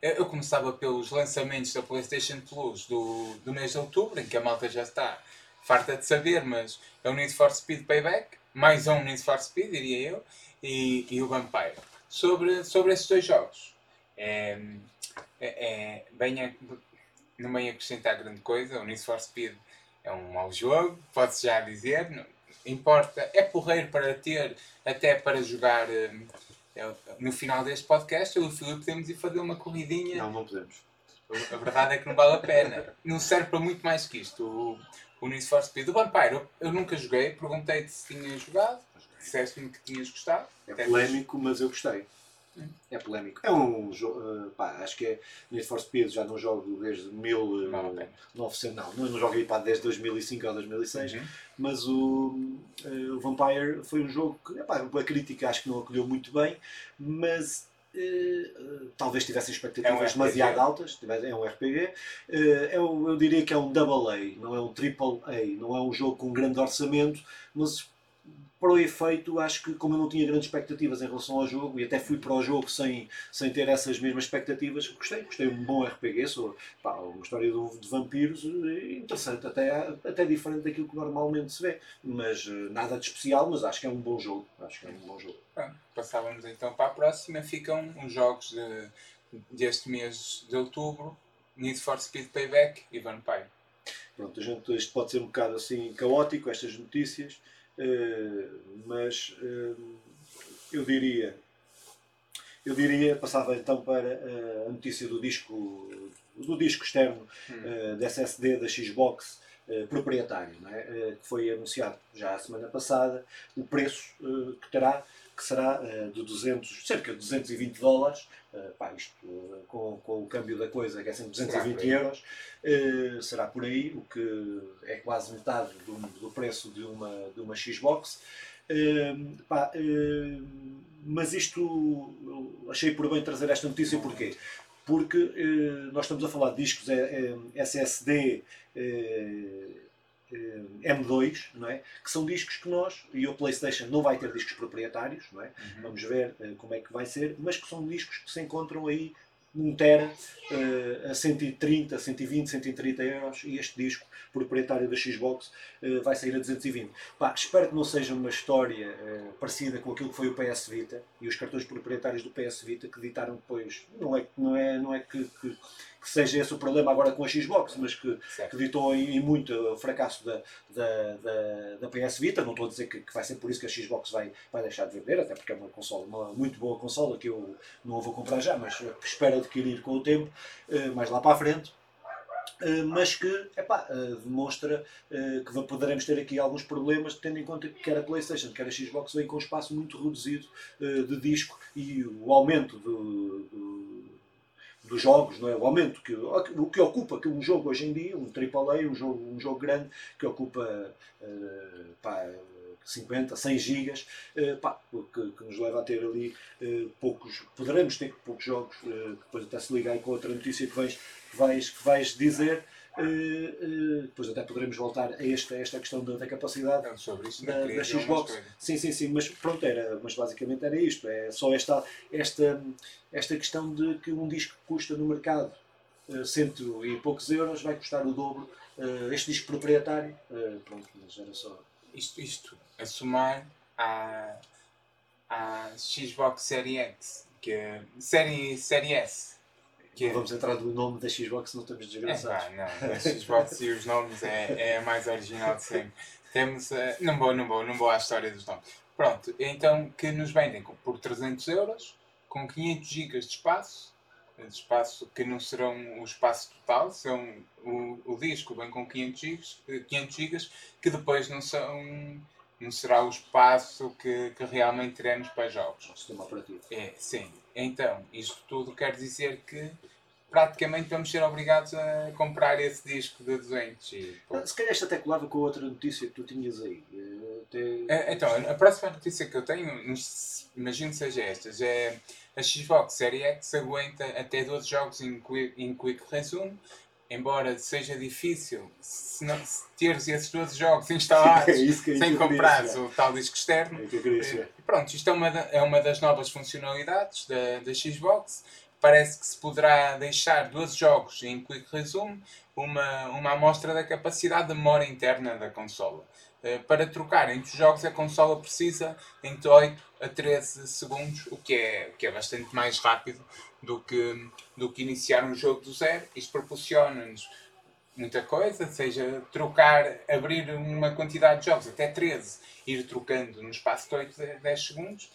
eu começava pelos lançamentos da PlayStation Plus do, do mês de outubro, em que a malta já está farta de saber, mas é o Need for Speed Payback, mais um Need for Speed, diria eu, e, e o Vampire. sobre, sobre esses dois jogos. É, é, é bem a, não bem acrescentar grande coisa, o Need for Speed é um mau jogo, pode-se já dizer, não, importa, é porreiro para ter, até para jogar hum, no final deste podcast, eu e o Filipe podemos ir fazer uma corridinha. Não, não podemos. A verdade é que não vale a pena. Não serve para muito mais que isto. O, o Need for Speed. O Vampire, eu, eu nunca joguei, perguntei-te se tinhas jogado, disseste-me que tinhas gostado. É polémico, mas eu gostei. É polémico. É um jogo, uh, pá, acho que é Need for Speed, já não jogo desde 1900, não, não, não jogo aí pá, desde 2005 ou 2006, uhum. mas o, uh, Vampire foi um jogo que, epá, a crítica acho que não acolheu muito bem, mas Uh, talvez tivessem expectativas é um demasiado altas, é um RPG. Eu, eu, diria que é um double A, não é um triple A, não é um jogo com um grande orçamento, mas para o efeito, acho que como eu não tinha grandes expectativas em relação ao jogo e até fui para o jogo sem, sem ter essas mesmas expectativas, gostei, gostei um bom RPG, sou, pá, uma história de, de, vampiros eh, interessante, até, até diferente daquilo que normalmente se vê, mas eh, nada de especial, mas acho que é um bom jogo, acho que é um bom jogo. Bom, passávamos então para a próxima, ficam os jogos de, deste mês de outubro, Need for Speed Payback e Vampire. Pronto, a gente, isto pode ser um bocado assim caótico, estas notícias, mas uh, eu diria eu diria, passava então para uh, a notícia do disco do disco externo hum. da SSD da Xbox proprietário, é? que foi anunciado já a semana passada, o preço que terá que será uh, de 200, cerca de 220 dólares, uh, pá, isto uh, com, com o câmbio da coisa, que é sempre 220 euros, será por aí, o que é quase metade do, do preço de uma, de uma Xbox. Pá, mas isto achei por bem trazer esta notícia porquê? Porque nós estamos a falar de discos SSD eh, M2, não é? que são discos que nós, e o PlayStation não vai ter discos proprietários, não é? Uhum. vamos ver uh, como é que vai ser, mas que são discos que se encontram aí 1 tera uh, a 130, 120, 130 euros e este disco proprietário da Xbox uh, vai sair a 220. Pá, espero que não seja uma história uh, parecida com aquilo que foi o PS Vita e os cartões proprietários do PS Vita que ditaram depois. Não é, não é, não é que, que que seja esse o problema agora com a Xbox, mas que, que ditou em, muito o fracasso da, da, da, da, PS Vita. Não estou a dizer que, que, vai ser por isso que a Xbox vai, vai deixar de vender, até porque é uma consola, uma muito boa consola que eu não vou comprar já, mas espero adquirir com o tempo, eh, mais lá para a frente. Uh, mas que epá, demonstra que poderemos ter aqui alguns problemas, tendo em conta que quer a PlayStation, quer a Xbox vem com um espaço muito reduzido de disco e o aumento do, do dos jogos, não é? o aumento que o que ocupa que um jogo hoje em dia, um AAA, um jogo, um jogo grande que ocupa uh, pá, 50, 100 gigas, uh, pá, que, que, nos leva a ter ali uh, poucos, poderemos ter poucos jogos, depois até se ligar com outra notícia que vais, que vais, que vais dizer, Uh, depois até poderemos voltar a esta, a esta questão da, da capacidade sobre isso, da, da Xbox. Sim, sim, sim, mas pronto, era, mas basicamente era isto. É só esta, esta, esta questão de que um disco custa no mercado uh, cento e poucos euros vai custar o dobro. Este disco proprietário, pronto, mas era só. Isto, isto a somar à, à Xbox Series X, que é, série, série S que não vamos entrar no nome da Xbox, não estamos desgraçados. É, não, a Xbox e os nomes é, é a mais original de sempre. Temos, uh, não, vou, não, vou, não vou à história dos nomes. Pronto, então que nos vendem por 300 euros, com 500 GB de espaço, de espaço que não serão o espaço total, são o, o disco vem com 500 GB, 500 GB que depois não são não será o espaço que, que realmente teremos para jogos. O sistema operativo. É, sim. Então, isto tudo quer dizer que praticamente vamos ser obrigados a comprar esse disco de 200. E, Se calhar esta até colava com a outra notícia que tu tinhas aí. Até... É, então, a próxima notícia que eu tenho, imagino que seja esta, é a Xbox Series X aguenta até 12 jogos em Quick, em quick Resume embora seja difícil se não, se teres esses 12 jogos instalados é sem comprar o tal disco externo. É que eu eh, pronto, isto é uma, é uma das novas funcionalidades da, da Xbox parece que se poderá deixar 12 jogos em Quick Resume, uma, uma amostra da capacidade de memória interna da consola. Uh, para trocar entre os jogos, a consola precisa entre 8 a 13 segundos, o que é, o que é bastante mais rápido do que, do que iniciar um jogo do zero. Isto proporciona-nos muita coisa, seja trocar, abrir uma quantidade de jogos até 13, ir trocando no espaço de 8 a 10 segundos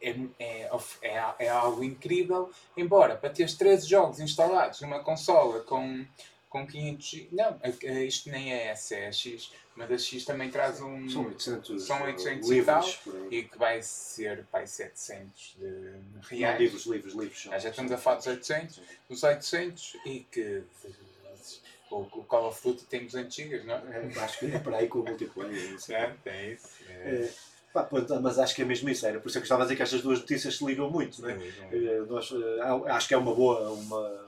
é, é, é, é, algo incrível. Embora para teres 13 jogos instalados numa consola com, com 500 Não, isto nem é S, é X. Mas a X também traz um. São 800, são 800 e tal. E que vai ser pai 700 de reais. Não, livros, livros, livros. São, já estamos a falar dos 800. Dos 800 e que. O, o Call of Duty tem 200 GB, não é? Acho que é para aí com o multiplayer. É, tem isso. É. Pá, mas acho que é mesmo isso, era por isso é que eu estava a dizer que estas duas notícias se ligam muito. Né? É, nós, eh, acho que é uma boa, uma, é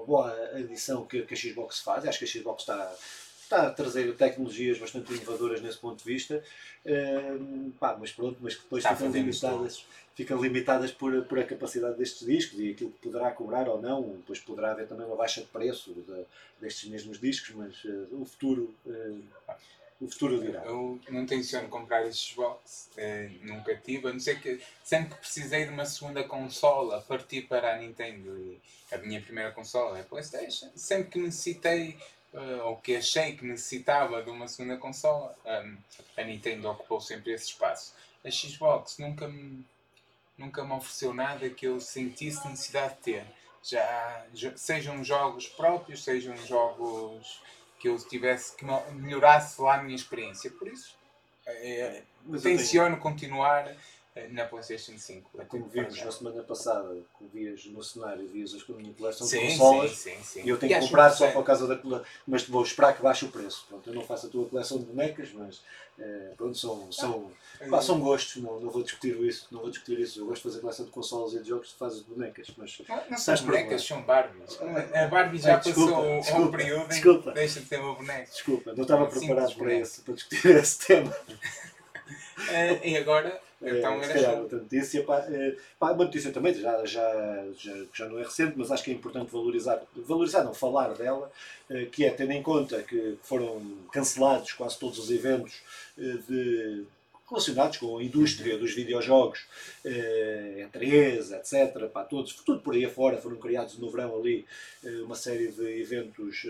uma boa adição que, que a Xbox faz. Acho que a Xbox está, está a trazer tecnologias bastante inovadoras nesse ponto de vista. Uh, pá, mas pronto, mas que depois ficam limitadas, ficam limitadas por, por a capacidade destes discos e aquilo que poderá cobrar ou não. Depois poderá haver também uma baixa de preço de, destes mesmos discos, mas uh, o futuro. Uh, o futuro dirá. Eu não tenciono comprar este Xbox, eh, nunca tive, a não ser que sempre que precisei de uma segunda consola, parti para a Nintendo e a minha primeira consola é a Playstation. Sempre que necessitei, uh, ou que achei que necessitava de uma segunda consola, um, a Nintendo ocupou sempre esse espaço. A Xbox nunca me, nunca me ofereceu nada que eu sentisse necessidade de ter. Já, sejam jogos próprios, sejam jogos que eu tivesse que melhorasse lá a minha experiência. Por isso, é, tenciono continuar na PlayStation 5. Como vimos na semana passada, que vias no cenário, vias a minha coleção de consolas sim, sim, sim. e eu tenho que comprar só por causa da coleção, mas vou esperar que baixe o preço. Pronto, eu não faço a tua coleção de bonecas, mas é, pronto, são, são, pá, são gostos, não, não vou discutir isso, não vou discutir isso. Eu gosto de fazer coleção de consolas e de jogos, tu fazes de bonecas, mas não, não são bonecas, são Barbies. A Barbie já desculpa, passou desculpa, um período desculpa, em que deixa de ter uma boneca. Desculpa, não estava preparado para, esse, para discutir esse tema. Uh, e agora então, é, se calhar outra notícia, pá, pá, uma notícia também, já, já, já, já não é recente, mas acho que é importante valorizar, valorizar não, falar dela, é, que é tendo em conta que foram cancelados quase todos os eventos é, de, relacionados com a indústria dos videojogos, é, E3, etc. Pá, todos, tudo por aí afora, foram criados no verão ali uma série de eventos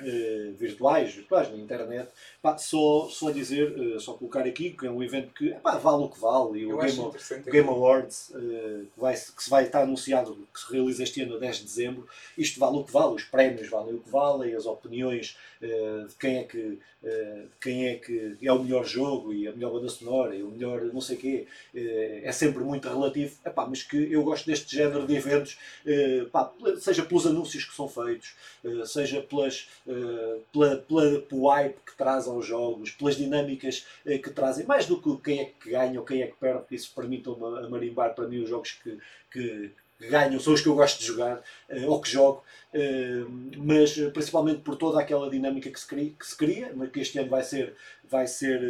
Uh, virtuais, virtuais na internet, pá, só, só dizer, uh, só colocar aqui que é um evento que pá, vale o que vale e o Game, o Game Awards uh, que, vai, que se vai estar anunciado que se realiza este ano a 10 de dezembro, isto vale o que vale, os prémios valem o que valem, as opiniões de quem é que quem é que é o melhor jogo e a melhor banda sonora e o melhor não sei quê é sempre muito relativo, Epá, mas que eu gosto deste género de eventos, pá, seja pelos anúncios que são feitos, seja pelas eh, pela, pela, pelo hype que traz aos jogos, pelas dinâmicas uh, que trazem, mais do que quem é que ganha ou quem é que perde, isso permitam-me a marimbar para mim os jogos que, que, ganham são os que eu gosto de jogar uh, ou que jogo, mas principalmente por toda aquela dinâmica que se cria, que, se cria, que este ano vai ser, vai ser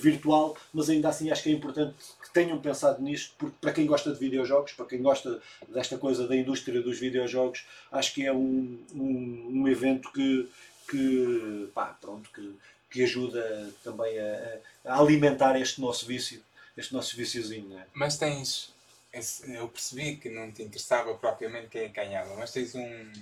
virtual, mas ainda assim acho que é importante tenham pensado nisto, porque para quem gosta de videojogos, para quem gosta desta coisa da indústria dos videojogos, acho que é um, um, um evento que, que, pá, pronto, que, que ajuda também a, a, alimentar este nosso vício, este nosso viciozinho. É? Mas tens, eu percebi que não te interessava propriamente quem ganhava, mas tens um,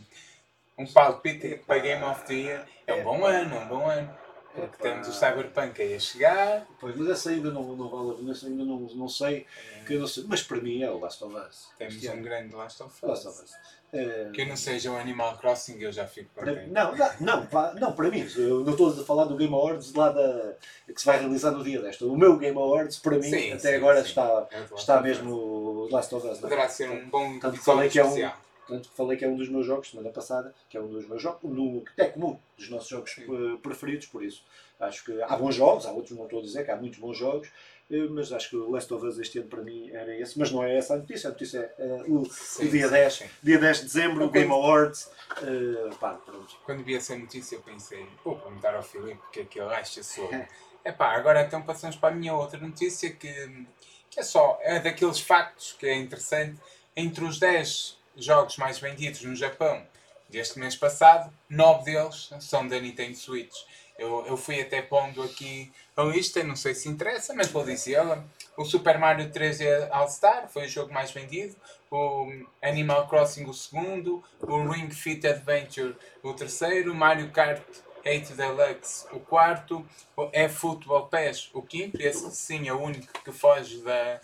um palpite para Game of the Year. É um bom ano, é um bom ano. Porque temos o Cyberpunk aí a chegar. Pois, mas essa ainda não, não vale a pena, essa ainda não, não sei, é. que não sei. Mas para mim é o Last of Us. Temos este um ano. grande Last of Us. Last of Us. É... Que não seja um Animal Crossing, eu já fico para mim. Não, não, não, para, não, para mim. Eu não estou a falar do Game Awards lá da, que se vai realizar no dia desta. O meu Game Awards, para mim, sim, até sim, agora sim. está, é está mesmo o Last of Us. Poderá ser um bom Tanto falei que é um, tanto que falei que é um dos meus jogos, semana passada, que é um dos meus jogos, no, que é comum dos nossos jogos preferidos, por isso. Acho que há bons jogos, há outros não estou a dizer que há muitos bons jogos, eh, mas acho que o Last of Us este ano para mim era esse. Mas não é essa a notícia, a notícia é uh, o, sim, o, dia, sim, 10, sim. dia 10 de dezembro, o Game Awards. Uh, pá, pronto. Quando vi essa notícia pensei, vou perguntar ao Filipe o que é que ele acha sobre. é pá, agora então passamos para a minha outra notícia que, que é só, é daqueles factos que é interessante entre os 10 jogos mais vendidos no Japão deste mês passado, 9 deles são da Nintendo Switch. Eu, eu fui até pondo aqui a lista, não sei se interessa, mas vou dizê-la. O Super Mario 3D All-Star foi o jogo mais vendido. O Animal Crossing o segundo. O Ring Fit Adventure o terceiro. Mario Kart 8 Deluxe o quarto. O eFootball Pass o quinto. Esse sim é o único que foge da,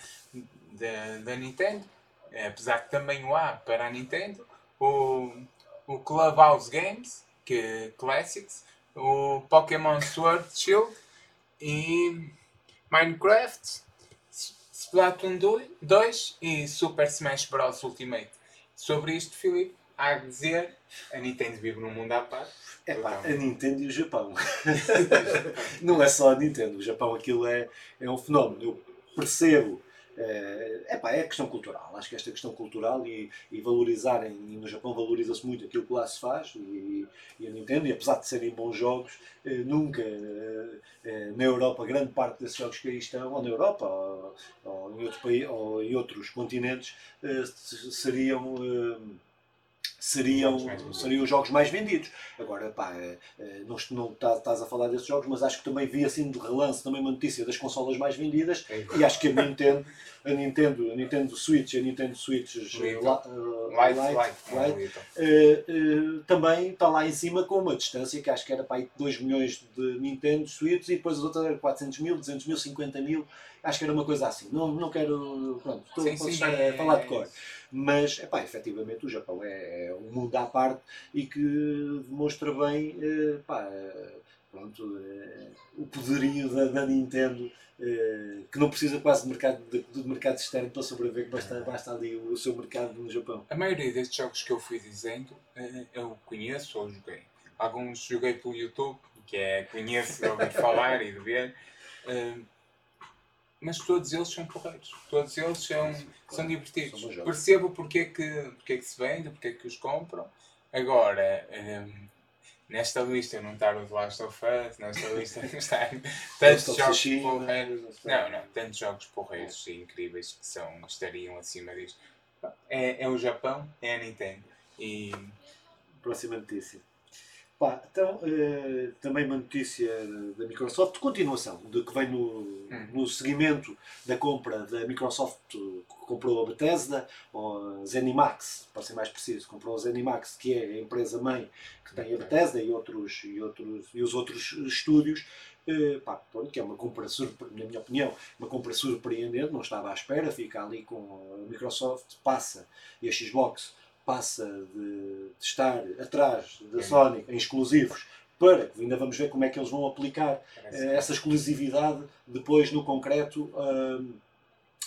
da, da Nintendo. Apesar que também o há para a Nintendo. O, o Clubhouse Games, que Classics. O Pokémon Sword Shield. E Minecraft Splatoon 2 e Super Smash Bros. Ultimate. Sobre isto, Filipe, há a dizer, a Nintendo vive num mundo à parte. É pá, a Nintendo e o Japão. não é só a Nintendo, o Japão aquilo é, é um fenómeno. Eu percebo é pá, é questão cultural. Acho que esta questão cultural e, e valorizarem, e no Japão valoriza-se muito aquilo que lá se faz, e, e a Nintendo, e apesar de serem bons jogos, eh, nunca eh, na Europa, grande parte desses jogos que aí estão, ou na Europa, ou, ou em, outro país, ou em outros continentes, seriam seriam, seriam os jogos mais vendidos. Agora, pá, é, é, não, não tá, estás a falar desses jogos, mas acho que também vi assim de relance também uma notícia das consolas mais vendidas é e acho que a Nintendo, a Nintendo, a Nintendo Switch, a Nintendo Switch uh, Lite, uh, também está lá em cima com uma distância que acho que era para aí 2 milhões de Nintendo Switch e depois as outras eram 400 mil, 200 mil, 50 mil, acho que era uma coisa assim. Não, não quero, pronto, estou, sim, sim, estar a falar de cor. Mas, epá, efetivamente, o Japão é, é um mundo à parte e que demonstra bem epá, pronto, é, o poderio da, da Nintendo que não precisa quase de mercado, de, de mercado externo para sobreviver, basta, basta ali o, o, seu mercado no Japão. A maioria destes jogos que eu fui dizendo eu conheço ou joguei. Alguns joguei pelo YouTube, que é conheço de ouvir falar e de ver mas todos eles são porreiros. Todos eles são, são divertidos. Percebo porque é, que, porque é que se vende, porque é que os compram. Agora, um, nesta lista não está o The Last of Us, nesta lista não está tantos jogos porreiros. Não, não, tantos jogos porreiros e incríveis que são, estariam acima disto. É, é o Japão, é a Nintendo. E... Próxima notícia. Pá, então, eh, também uma notícia da Microsoft, de continuação, de que vem no, hum. no seguimento da compra da Microsoft, que comprou a Bethesda, ou a Zenimax, para ser mais preciso, comprou a Zenimax, que é a empresa-mãe que tem a Bethesda e, outros, e, outros, e os outros estúdios, eh, pá, que é uma compra, na minha opinião, uma compra surpreendente, não estava à espera, fica ali com a Microsoft, passa, e a Xbox passa de, de estar atrás da Sony em exclusivos para que ainda vamos ver como é que eles vão aplicar uh, essa exclusividade depois no concreto uh,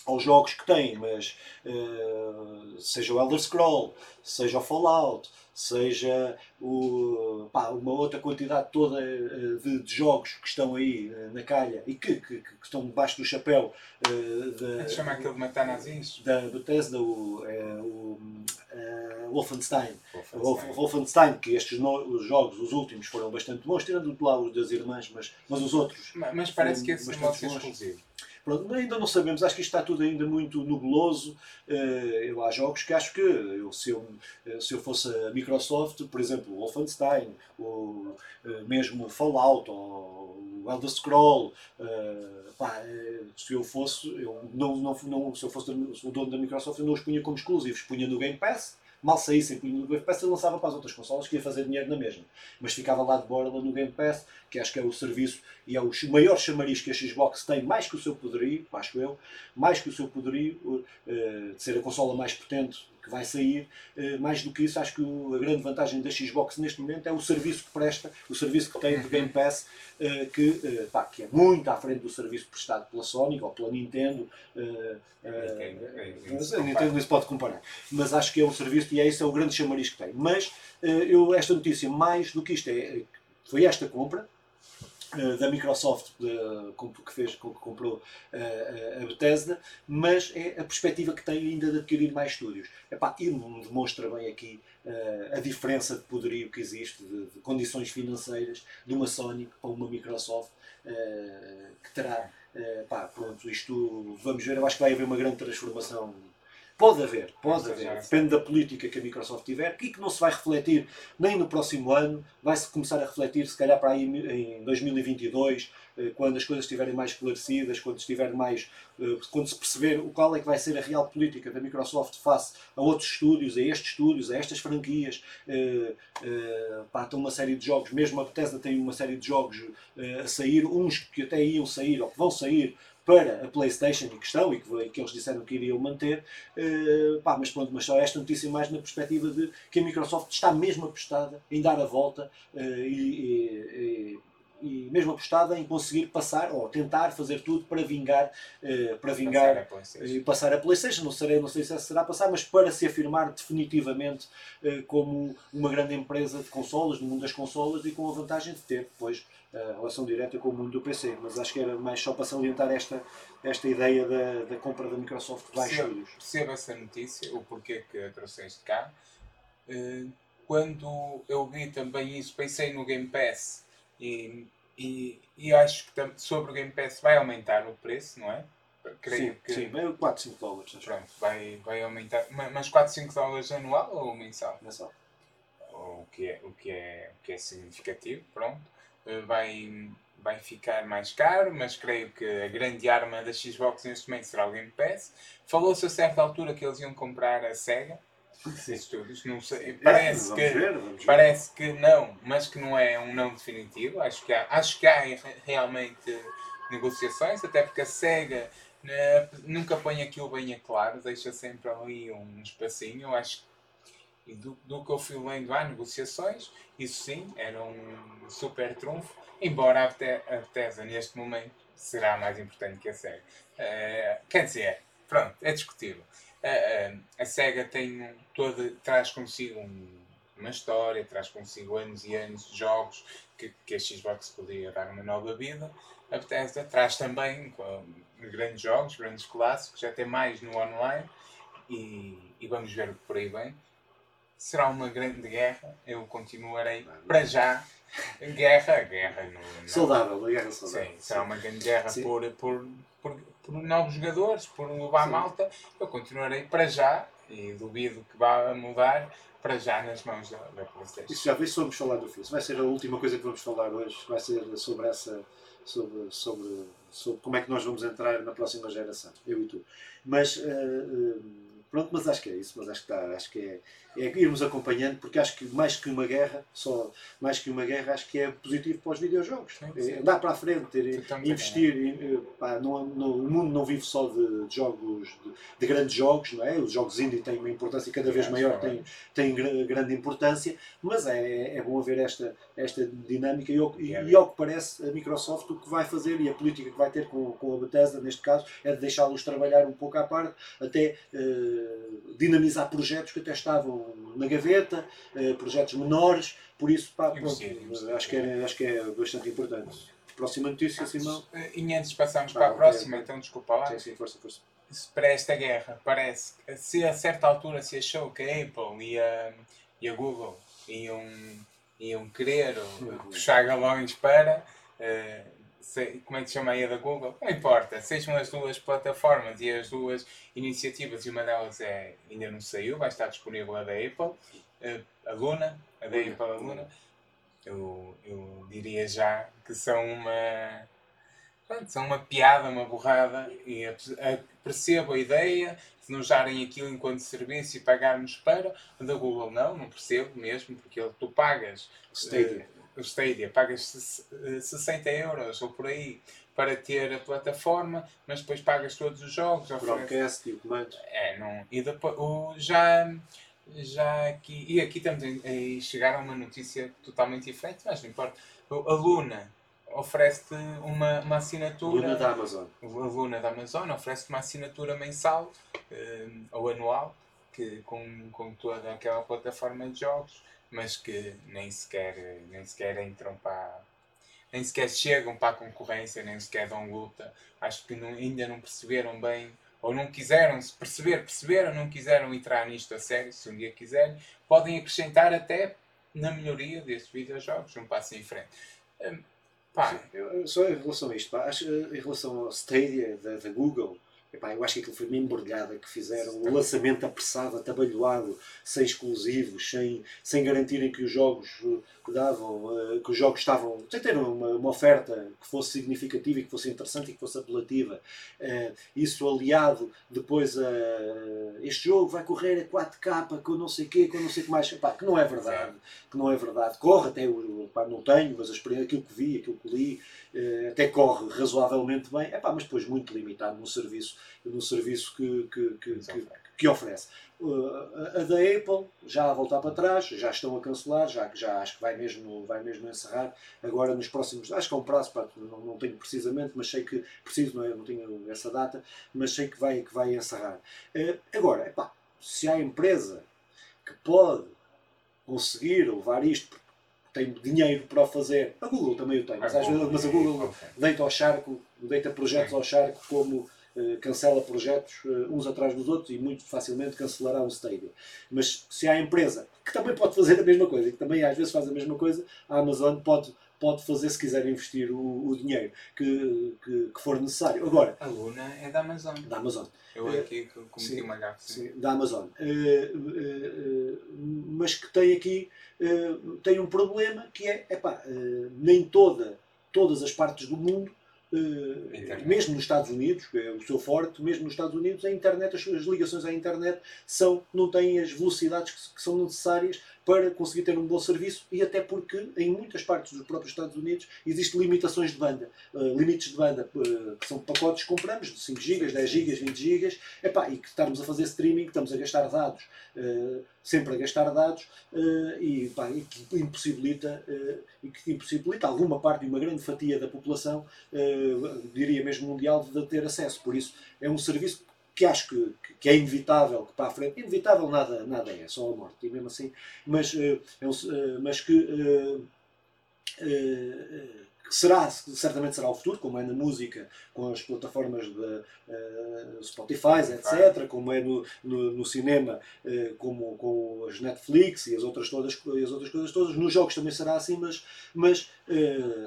aos jogos que têm, mas uh, seja o Elder Scroll, seja o Fallout, seja o, pá, uma outra quantidade toda uh, de, de, jogos que estão aí uh, na calha e que, que, que, estão debaixo do chapéu uh, da, chama aquele de matar nazis? da Bethesda, o, o Wolfenstein. Wolfenstein. Wolfenstein, que estes no, os jogos, os últimos, foram bastante bons, tirando lá os das irmãs, mas, mas os outros. Mas, mas parece que esse ser exclusivo. Pronto, ainda não sabemos, acho que isto está tudo ainda muito nubloso. Eh, eu, há jogos que acho que eu, se, eu, eh, se eu fosse a Microsoft, por exemplo, o Wolfenstein, ou eh, mesmo Fallout, ou o Elder Scroll, pá, se eu fosse, eu não, não, não, se eu fosse o dono da Microsoft, eu não os punha como exclusivos, punha no Game Pass mal saíssem no Game Pass, ele lançava para as outras consolas que ia fazer dinheiro na mesma. Mas ficava lá de borda no Game Pass, que acho que é o serviço e é o maior chamariz que a Xbox tem, mais que o seu poderio, acho eu, mais que o seu poderio uh, de ser a consola mais potente que vai sair. Uh, mais do que isso, acho que a grande vantagem da Xbox neste momento é o serviço que presta, o serviço que tem de Game Pass, uh, que, pá, que é muito à frente do serviço prestado pela Sony ou pela Nintendo. a Nintendo nem se pode comparar. Mas acho que é um serviço e é esse é o grande chamariz que tem. Mas eu, esta notícia, mais do que isto, é, foi esta compra eh, da Microsoft que, fez, que comprou eh, a Bethesda, mas é a perspectiva que tem ainda de adquirir mais estúdios. Epá, e demonstra bem aqui a diferença de poderio que existe, de, condições financeiras de uma Sony ou uma Microsoft que terá. Pronto, isto vamos ver. Eu acho que vai haver uma grande transformação Pode haver, pode haver. Depende da política que a Microsoft tiver. E que não se vai refletir nem no próximo ano, vai-se começar a refletir se calhar para aí em 2022, eh, quando as coisas estiverem mais esclarecidas, quando estiver mais, eh, quando se perceber o qual é que vai ser a real política da Microsoft face a outros estúdios, a estes estúdios, a estas franquias, uh, pá, tem uma série de jogos, mesmo a Bethesda tem uma série de jogos a sair, uns que até iam sair ou que vão sair para a PlayStation em questão e que, que eles disseram que iriam manter, uh, pá, mas pronto, mas só esta notícia mais na perspectiva de que a Microsoft está mesmo apostada em dar a volta uh, e, e, e, mesmo apostada em conseguir passar ou tentar fazer tudo para vingar, uh, para vingar e passar a PlayStation. Não, serei, não sei se será passar, mas para se afirmar definitivamente como uma grande empresa de consolas, no mundo das consolas e com a vantagem de ter depois a relação direta com o mundo do PC, mas acho que era mais só para salientar esta, esta ideia da, da compra da Microsoft de vários estúdios. Percebo essa notícia, o porquê que a trouxeste cá. Eh, quando eu vi também isso, pensei no Game Pass e, e, e acho que sobre o Game Pass vai aumentar o preço, não é? Creio sim, que. Sim, vai 4, 5 dólares. Pronto, vai, vai aumentar. Mas 4, 5 dólares anual ou mensal? Mensal. O que é, o que é, o que é significativo, pronto. Eh, vai, vai ficar mais caro, mas creio que a grande arma da Xbox neste momento será o Game Pass. Falou-se a certa altura que eles iam comprar a SEGA. Não sei, parece, que, ver, parece que não, mas que não é um não definitivo. Acho que há, acho que há realmente negociações, até porque a SEGA né, nunca põe aquilo bem a claro, deixa sempre ali um espacinho. Acho e do, do que eu fui lendo há negociações, isso sim, era um super trunfo, embora a Bethesda neste momento será mais importante que a SEGA. Uh, quer dizer, pronto, é discutível. Uh, uh, a SEGA tem todo, traz consigo um, uma história, traz consigo anos e anos de jogos que, que a Xbox podia dar uma nova vida. A Bethesda traz também grandes jogos, grandes clássicos, até mais no online, e, e vamos ver por aí vem será uma grande guerra. Eu continuarei para já. Guerra, guerra no, no... saudável, a guerra saudável. Sim, será uma grande guerra por, por, por, por, novos jogadores, por levar Sim. malta. Eu continuarei para já e duvido que vá mudar para já nas mãos da, da PlayStation. Isso já vê se vamos falar do filme. Vai ser a última coisa que vamos falar hoje. Vai ser sobre essa. Sobre, sobre, sobre como é que nós vamos entrar na próxima geração, eu e tu. Mas uh, uh, pronto, mas acho que é isso, mas acho que está, acho que é, é irmos acompanhando, porque acho que mais que uma guerra, só mais que uma guerra, acho que é positivo para os videojogos. Sim, sim. É, dá para a frente, ter, investir. Eh, pá, não, não, o mundo não vive só de, de jogos, de, de, grandes jogos, não é? Os jogos indie têm uma importância cada vez maior, têm, têm grande importância, mas é, é bom haver esta, esta dinâmica e, e, e ao que parece a Microsoft o que vai fazer e a política que vai ter com, com a Bethesda, neste caso, é de deixá-los trabalhar um pouco à parte, até uh, dinamizar projetos que até estavam na gaveta, uh, projetos menores, por isso, pá, pronto, acho, que é, acho que é bastante importante. Próxima notícia, Simão. E antes passamos para a próxima, então desculpa lá. Sim, sim, força, força. Para esta guerra, parece que se a certa altura se achou que a Apple e a, e a Google iam, iam querer puxar galões para. Uh, sei, como é que se chama aí a da Google? Não importa, sejam as duas plataformas e as duas iniciativas, e uma delas é, ainda não saiu, vai estar disponível a da Apple, eh, a Luna, a da Apple, a Luna. Eu, eu diria já que são uma. são uma piada, uma borrada, e percebo a ideia de nos darem aquilo enquanto serviço e pagarmos para. A da Google não, não percebo mesmo, porque tu pagas. Stadia. Uh, o Stadia, pagas 60 euros ou por aí para ter a plataforma, mas depois pagas todos os jogos. Broadcast e o comando. É, não. E depois, o, já, já aqui, e aqui estamos a chegar a uma notícia totalmente diferente, mas não importa. A Luna oferece-te uma, uma assinatura. Luna da Amazon. A Luna da Amazon oferece-te uma assinatura mensal uh, ou anual que, com, com toda aquela plataforma de jogos mas que nem sequer, nem sequer entram para. nem sequer chegam para a concorrência, nem sequer dão luta. Acho que não, ainda não perceberam bem, ou não quiseram se perceber, perceberam, não quiseram entrar nisto a sério, se um dia quiserem, podem acrescentar até na melhoria destes videojogos, um passo em frente. Um, pá. Sim, eu, só em relação a isto, pá, acho, em relação ao Stadia da Google, Epá, eu acho que aquilo foi uma embrulhada que fizeram, o lançamento apressado, atabalhoado, sem exclusivos, sem, sem garantirem que os jogos que davam, que os jogos estavam, sem ter uma, uma oferta que fosse significativa e que fosse interessante e que fosse apelativa. Isso aliado depois a este jogo vai correr a 4K com não sei o quê, com não sei o que mais, epá, que não é verdade, que não é verdade. Corre até, epá, não tenho, mas aquilo que vi, aquilo que li, eh, até corre razoavelmente bem, epá, mas depois muito limitado no serviço, no serviço que, que, que, que, que oferece. Uh, a da Apple já a voltar para trás, já estão a cancelar, já, já acho que vai mesmo, vai mesmo encerrar agora nos próximos. Acho que é um prazo, pá, não, não tenho precisamente, mas sei que preciso, não, é, não tenho essa data, mas sei que vai, que vai encerrar. Uh, agora, epá, se há empresa que pode conseguir levar isto tem dinheiro para o fazer. A Google também o tem, mas, às vezes, mas a Google deita ao charco, deita projetos ao charco como cancela projetos uh, uns atrás dos outros e muito facilmente cancelará um Stadia. Mas se há empresa que também pode fazer a mesma coisa e que também às vezes faz a mesma coisa, a Amazon pode pode fazer se quiser investir o, o dinheiro que, que, que, for necessário. Agora, a Luna é da Amazon. Da Amazon. Eu aqui cometi sim, uma gafe. Sim, da Amazon. Uh, uh, uh, mas que tem aqui tem um problema que é, epá, nem toda, todas as partes do mundo mesmo nos Estados Unidos, que é o seu forte, mesmo nos Estados Unidos, a internet, as, as ligações à internet são, não têm as velocidades que, que, são necessárias para conseguir ter um bom serviço e até porque em muitas partes dos próprios Estados Unidos existem limitações de banda, uh, limites de banda uh, que são pacotes que compramos de 5 GB, 10 GB, 20 GB, epá, e que estamos a fazer streaming, estamos a gastar dados, uh, sempre a gastar dados e, epá, e, que impossibilita, e que impossibilita alguma parte de uma grande fatia da população, diria mesmo mundial, de ter acesso. Por isso é um serviço que acho que, que, é inevitável que para a frente, inevitável nada, nada é, só a morte, e mesmo assim, mas, uh, uh, mas uh, que será, certamente será o futuro, como é na música, com as plataformas de Spotify, etc., como é no, no, no cinema, como com as Netflix e as outras, todas, e as outras coisas todas, nos jogos também será assim, mas, mas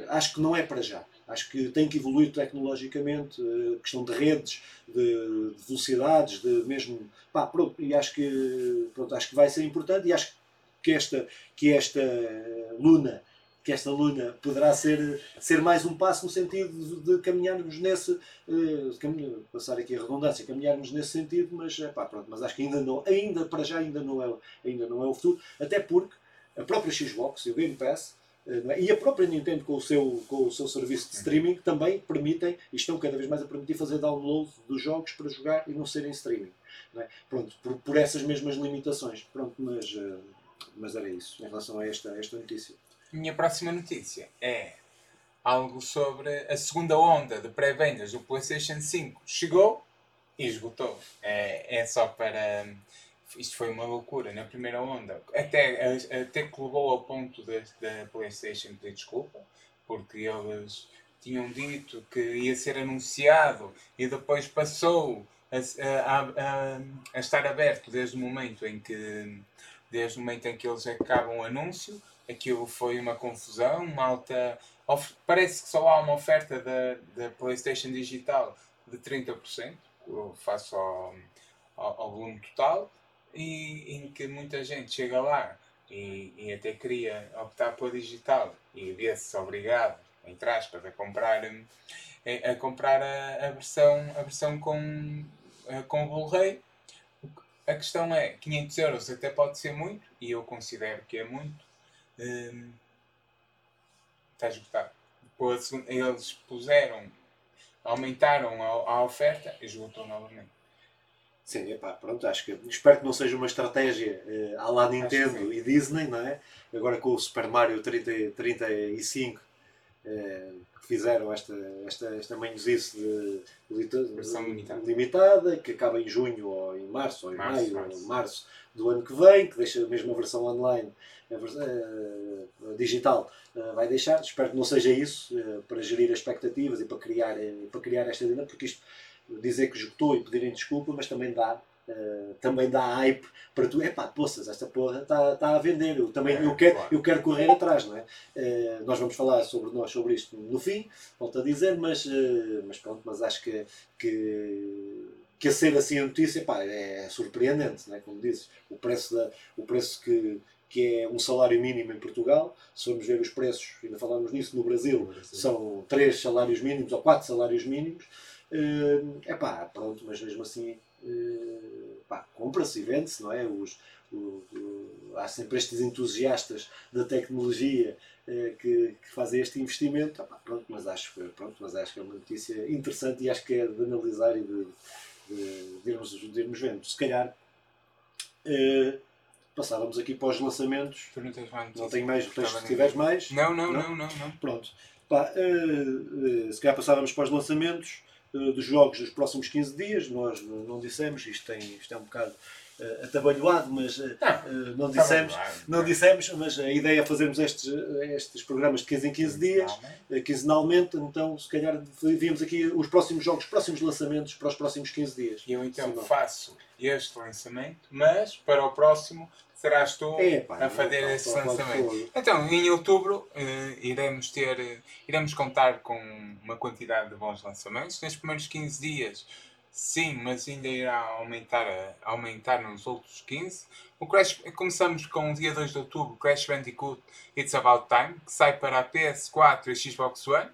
acho que não é para já. Acho que tem que evoluir tecnologicamente, uh, questão de redes, de, de, velocidades, de mesmo. Pá, pronto, e acho que, pronto, acho que vai ser importante e acho que esta, que esta Luna que esta Luna poderá ser, ser mais um passo no sentido de, de caminharmos nesse, uh, passar aqui a redundância, caminharmos nesse sentido, mas, pá, pronto, mas acho que ainda não, ainda para já ainda não é, ainda não é o futuro, até porque a própria Xbox e o Game Pass é? E a própria Nintendo, com o, seu, com o seu serviço de streaming, também permitem, e estão cada vez mais a permitir, fazer download dos jogos para jogar e não serem streaming. Não é? Pronto, por, por, essas mesmas limitações. Pronto, mas, uh, mas era isso em relação a esta, a esta notícia. Minha próxima notícia é algo sobre a segunda onda de pré-vendas do PlayStation 5. Chegou e esgotou. É, é só para isto foi uma loucura na primeira onda. Até, até que levou ao ponto da PlayStation pedir desculpa, porque eles tinham dito que ia ser anunciado e depois passou a, a, a, a, estar aberto desde o momento em que desde o momento em que eles acabam o anúncio aquilo foi uma confusão malta parece que só há uma oferta da, da Playstation digital de 30% face ao, ao, ao volume total e em que muita gente chega lá e, e até queria optar pela digital e vê-se obrigado, entre aspas, a comprar, a, comprar a, a versão, a versão com, com o Blu-ray. A questão é, 500 euros até pode ser muito, e eu considero que é muito, hum, está esgotado. Depois, eles puseram, aumentaram a, a oferta e esgotou novamente. Sim, epá, pronto, acho que espero que não seja uma estratégia uh, à lá Nintendo e Disney, não é? Agora com o Super Mario 30, 35 uh, que fizeram esta, esta, esta manhosice de, de, versão limitada. que acaba em junho ou em março ou em março, maio março. ou março do ano que vem, que deixa a mesma versão online, a versão, uh, a digital, vai deixar. Espero que não seja isso para gerir as expectativas e para criar, para criar esta dinâmica, porque isto dizer que esgotou e pedirem desculpa, mas também dá uh, também dá hype para tu, epá, poças, esta porra está tá a vender, eu também eu quero, eu quero correr atrás, não é? Uh, nós vamos falar sobre nós sobre isto no fim, volto a dizer, mas, uh, mas pronto, mas acho que, que, que a ser assim a notícia epá, é surpreendente, não é? como dizes, o preço, da, o preço que, que é um salário mínimo em Portugal, se formos ver os preços, ainda falámos nisso, no Brasil, no Brasil. são três salários mínimos ou quatro salários mínimos, é uh, pá, pronto, mas mesmo assim compra-se e vende-se, não é? Os, o, o, há sempre estes entusiastas da tecnologia uh, que, que, fazem este investimento, ah, pá, pronto, mas acho, pronto, mas acho que é uma notícia interessante e acho que é de analisar e de, de, de, irmos, de irmos vendo. Se calhar uh, passávamos aqui para os lançamentos. Tu não tens mais Não tenho mais, tens, se tiveres mais. Não, não, não, não. não, Pronto. Pá, se calhar passávamos para os lançamentos dos jogos dos próximos 15 dias. Nós não dissemos, isto, tem, isto é um bocado uh, atabalhoado, mas uh, não, não dissemos, não dissemos, mas a ideia é fazermos estes, estes programas de 15 em 15 dias, quinzenalmente, então se calhar víamos aqui os próximos jogos, os próximos lançamentos para os próximos 15 dias. E eu então Sim, faço este lançamento, mas para o próximo serás tu é, pá, a fazer esse lançamento. Então, em outubro uh, iremos ter, uh, iremos contar com uma quantidade de bons lançamentos. Nestes primeiros 15 dias, sim, mas ainda irá aumentar, uh, aumentar nos outros 15. O Crash, começamos com o dia 2 de outubro, Crash Bandicoot It's About Time, que sai para a PS4 e Xbox One.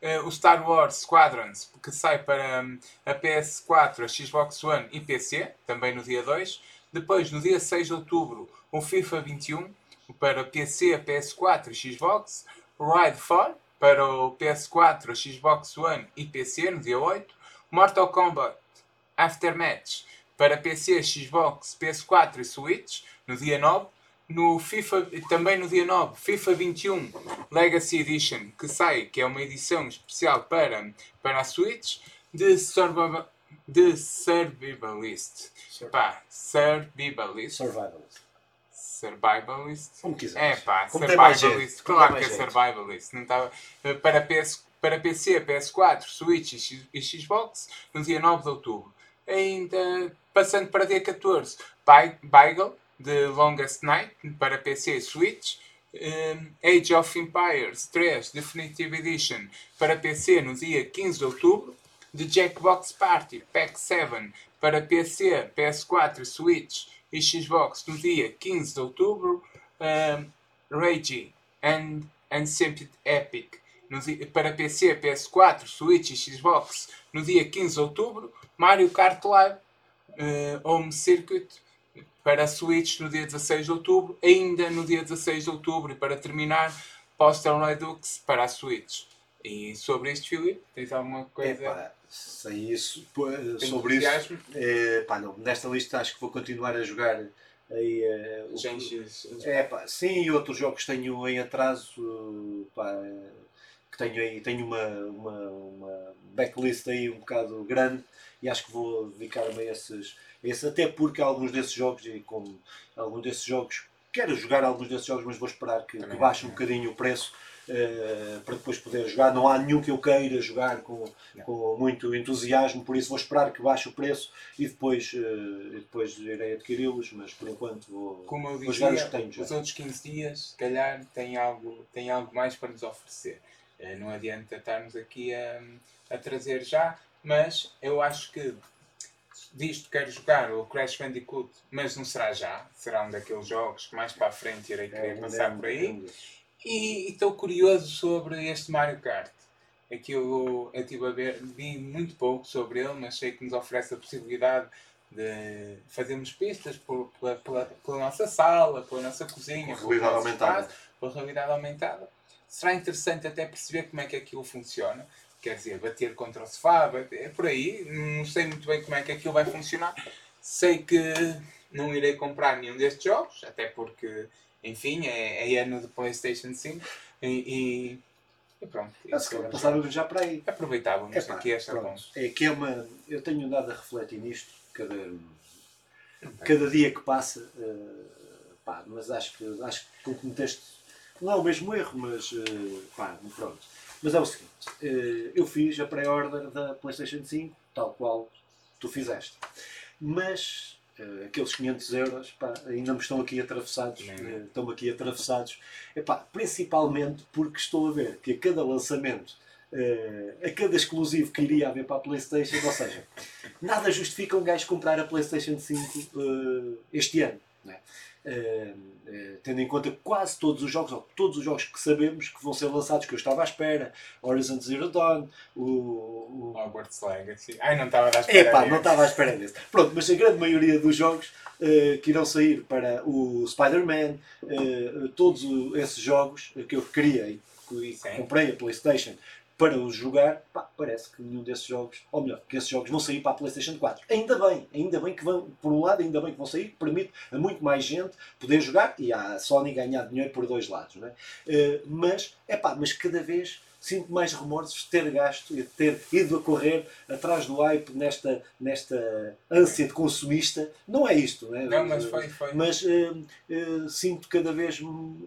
Uh, o Star Wars Squadrons, que sai para um, a PS4, a Xbox One e PC, também no dia 2. Depois, no dia 6 de outubro, o FIFA 21 para PC, PS4 e Xbox. Ride 4 para o PS4, Xbox One e PC no dia 8. Mortal Kombat Aftermatch para PC, Xbox, PS4 e Switch no dia 9. No FIFA, também no dia 9, FIFA 21 Legacy Edition, que sai, que é uma edição especial para, para a Switch, de Survival, de Survivalist. Sur pá, Survivalist. Survivalist. Survivalist. Como quiser. É pá, Como Survivalist. Claro que é Survivalist. Não estava, eh, para, PS, para PC, PS4, Switch e Xbox no dia 9 de outubro. Ainda passando para dia 14, Beagle, The Longest Night, para PC e Switch. Um, eh, Age of Empires 3 Definitive Edition para PC no dia 15 de outubro. The Jackbox Party Pack 7 para PC, PS4, Switch e Xbox no dia 15 de outubro. Um, Rage and Ancient Epic dia, para PC, PS4, Switch e Xbox no dia 15 de outubro. Mario Kart Live uh, Home Circuit para Switch no dia 16 de outubro. Ainda no dia 16 de outubro, e para terminar, Postal Redux para a Switch. E sobre isto, Filipe, tens alguma coisa? Epá, sem isso, sobre isso, é, pá, não, nesta lista acho que vou continuar a jogar aí, é, o, é, pá, sim, e outros jogos tenho em atraso, pá, que tenho aí, tenho uma, uma, uma backlist aí um bocado grande e acho que vou dedicar-me a esses, esses, até porque alguns desses jogos, e como alguns desses jogos, quero jogar alguns desses jogos, mas vou esperar que, que baixe um bocadinho o preço uh, para depois poder jogar. Não há nenhum que eu queira jogar com, com muito entusiasmo, por isso vou esperar que baixe o preço e depois, uh, depois irei adquiri-los, mas por enquanto vou, Como eu vou jogar os que tenho já. Os outros 15 dias, se calhar, têm algo, têm algo mais para nos oferecer. Uh, não adianta estarmos aqui a, a trazer já, mas eu acho que disto quero jogar o Crash Bandicoot, mas não será já. Será um daqueles jogos que mais para a frente irei querer é, passar por aí. E estou curioso sobre este Mario Kart. Aquilo eu estive a ver, vi muito pouco sobre ele, mas sei que nos oferece a possibilidade de fazermos pistas por, pela, pela, pela nossa sala, pela nossa cozinha, pela realidade aumentada. pela realidade aumentada. Será interessante até perceber como é que aquilo funciona. Quer dizer, bater contra o sofá, bater, é por aí. Não sei muito bem como é que aquilo vai funcionar. Sei que não irei comprar nenhum destes jogos, até porque enfim, é, é ano de PlayStation 5 e, e, e pronto. Passávamos já para aí. Aproveitávamos é, pá, aqui esta pronto. É que é uma. Eu tenho andado a refletir nisto cada, cada dia que passa, uh, pá, mas acho que, acho que cometeste. Não é o mesmo erro, mas uh, pá, pronto. Mas é o seguinte, uh, eu fiz a pré-order da PlayStation 5, tal qual tu fizeste. mas uh, aqueles 500 euros pá, ainda me estão aqui atravessados, uh, estão aqui atravessados, epá, principalmente porque estou a ver que a cada lançamento a cada exclusivo que iria haver para a PlayStation, ou seja, nada justifica um gajo comprar a PlayStation 5 uh, este ano. Não é? Uh, tendo em conta que quase todos os jogos, ou todos os jogos que sabemos que vão ser lançados, que eu estava à espera, Horizon Zero Dawn, o, o... Hogwarts Legacy. Ai, não estava à espera. Epá, não estava à espera desse. Pronto, mas a grande maioria dos jogos que irão sair para o Spider-Man, todos esses jogos que eu queria e comprei a PlayStation para os jogar, pá, parece que nenhum desses jogos, ou melhor, que esses jogos vão sair para a PlayStation 4. Ainda bem, ainda bem que vão, por um lado, ainda bem que vão sair, permite a muito mais gente poder jogar e a Sony ganhar dinheiro por dois lados, não é? Uh, mas, é pá, mas cada vez sinto mais remorsos de ter gasto e de ter ido a correr atrás do hype nesta, nesta ânsia de consumista. Não é isto, não é? Não, mas foi, foi. Mas uh, uh, sinto cada vez,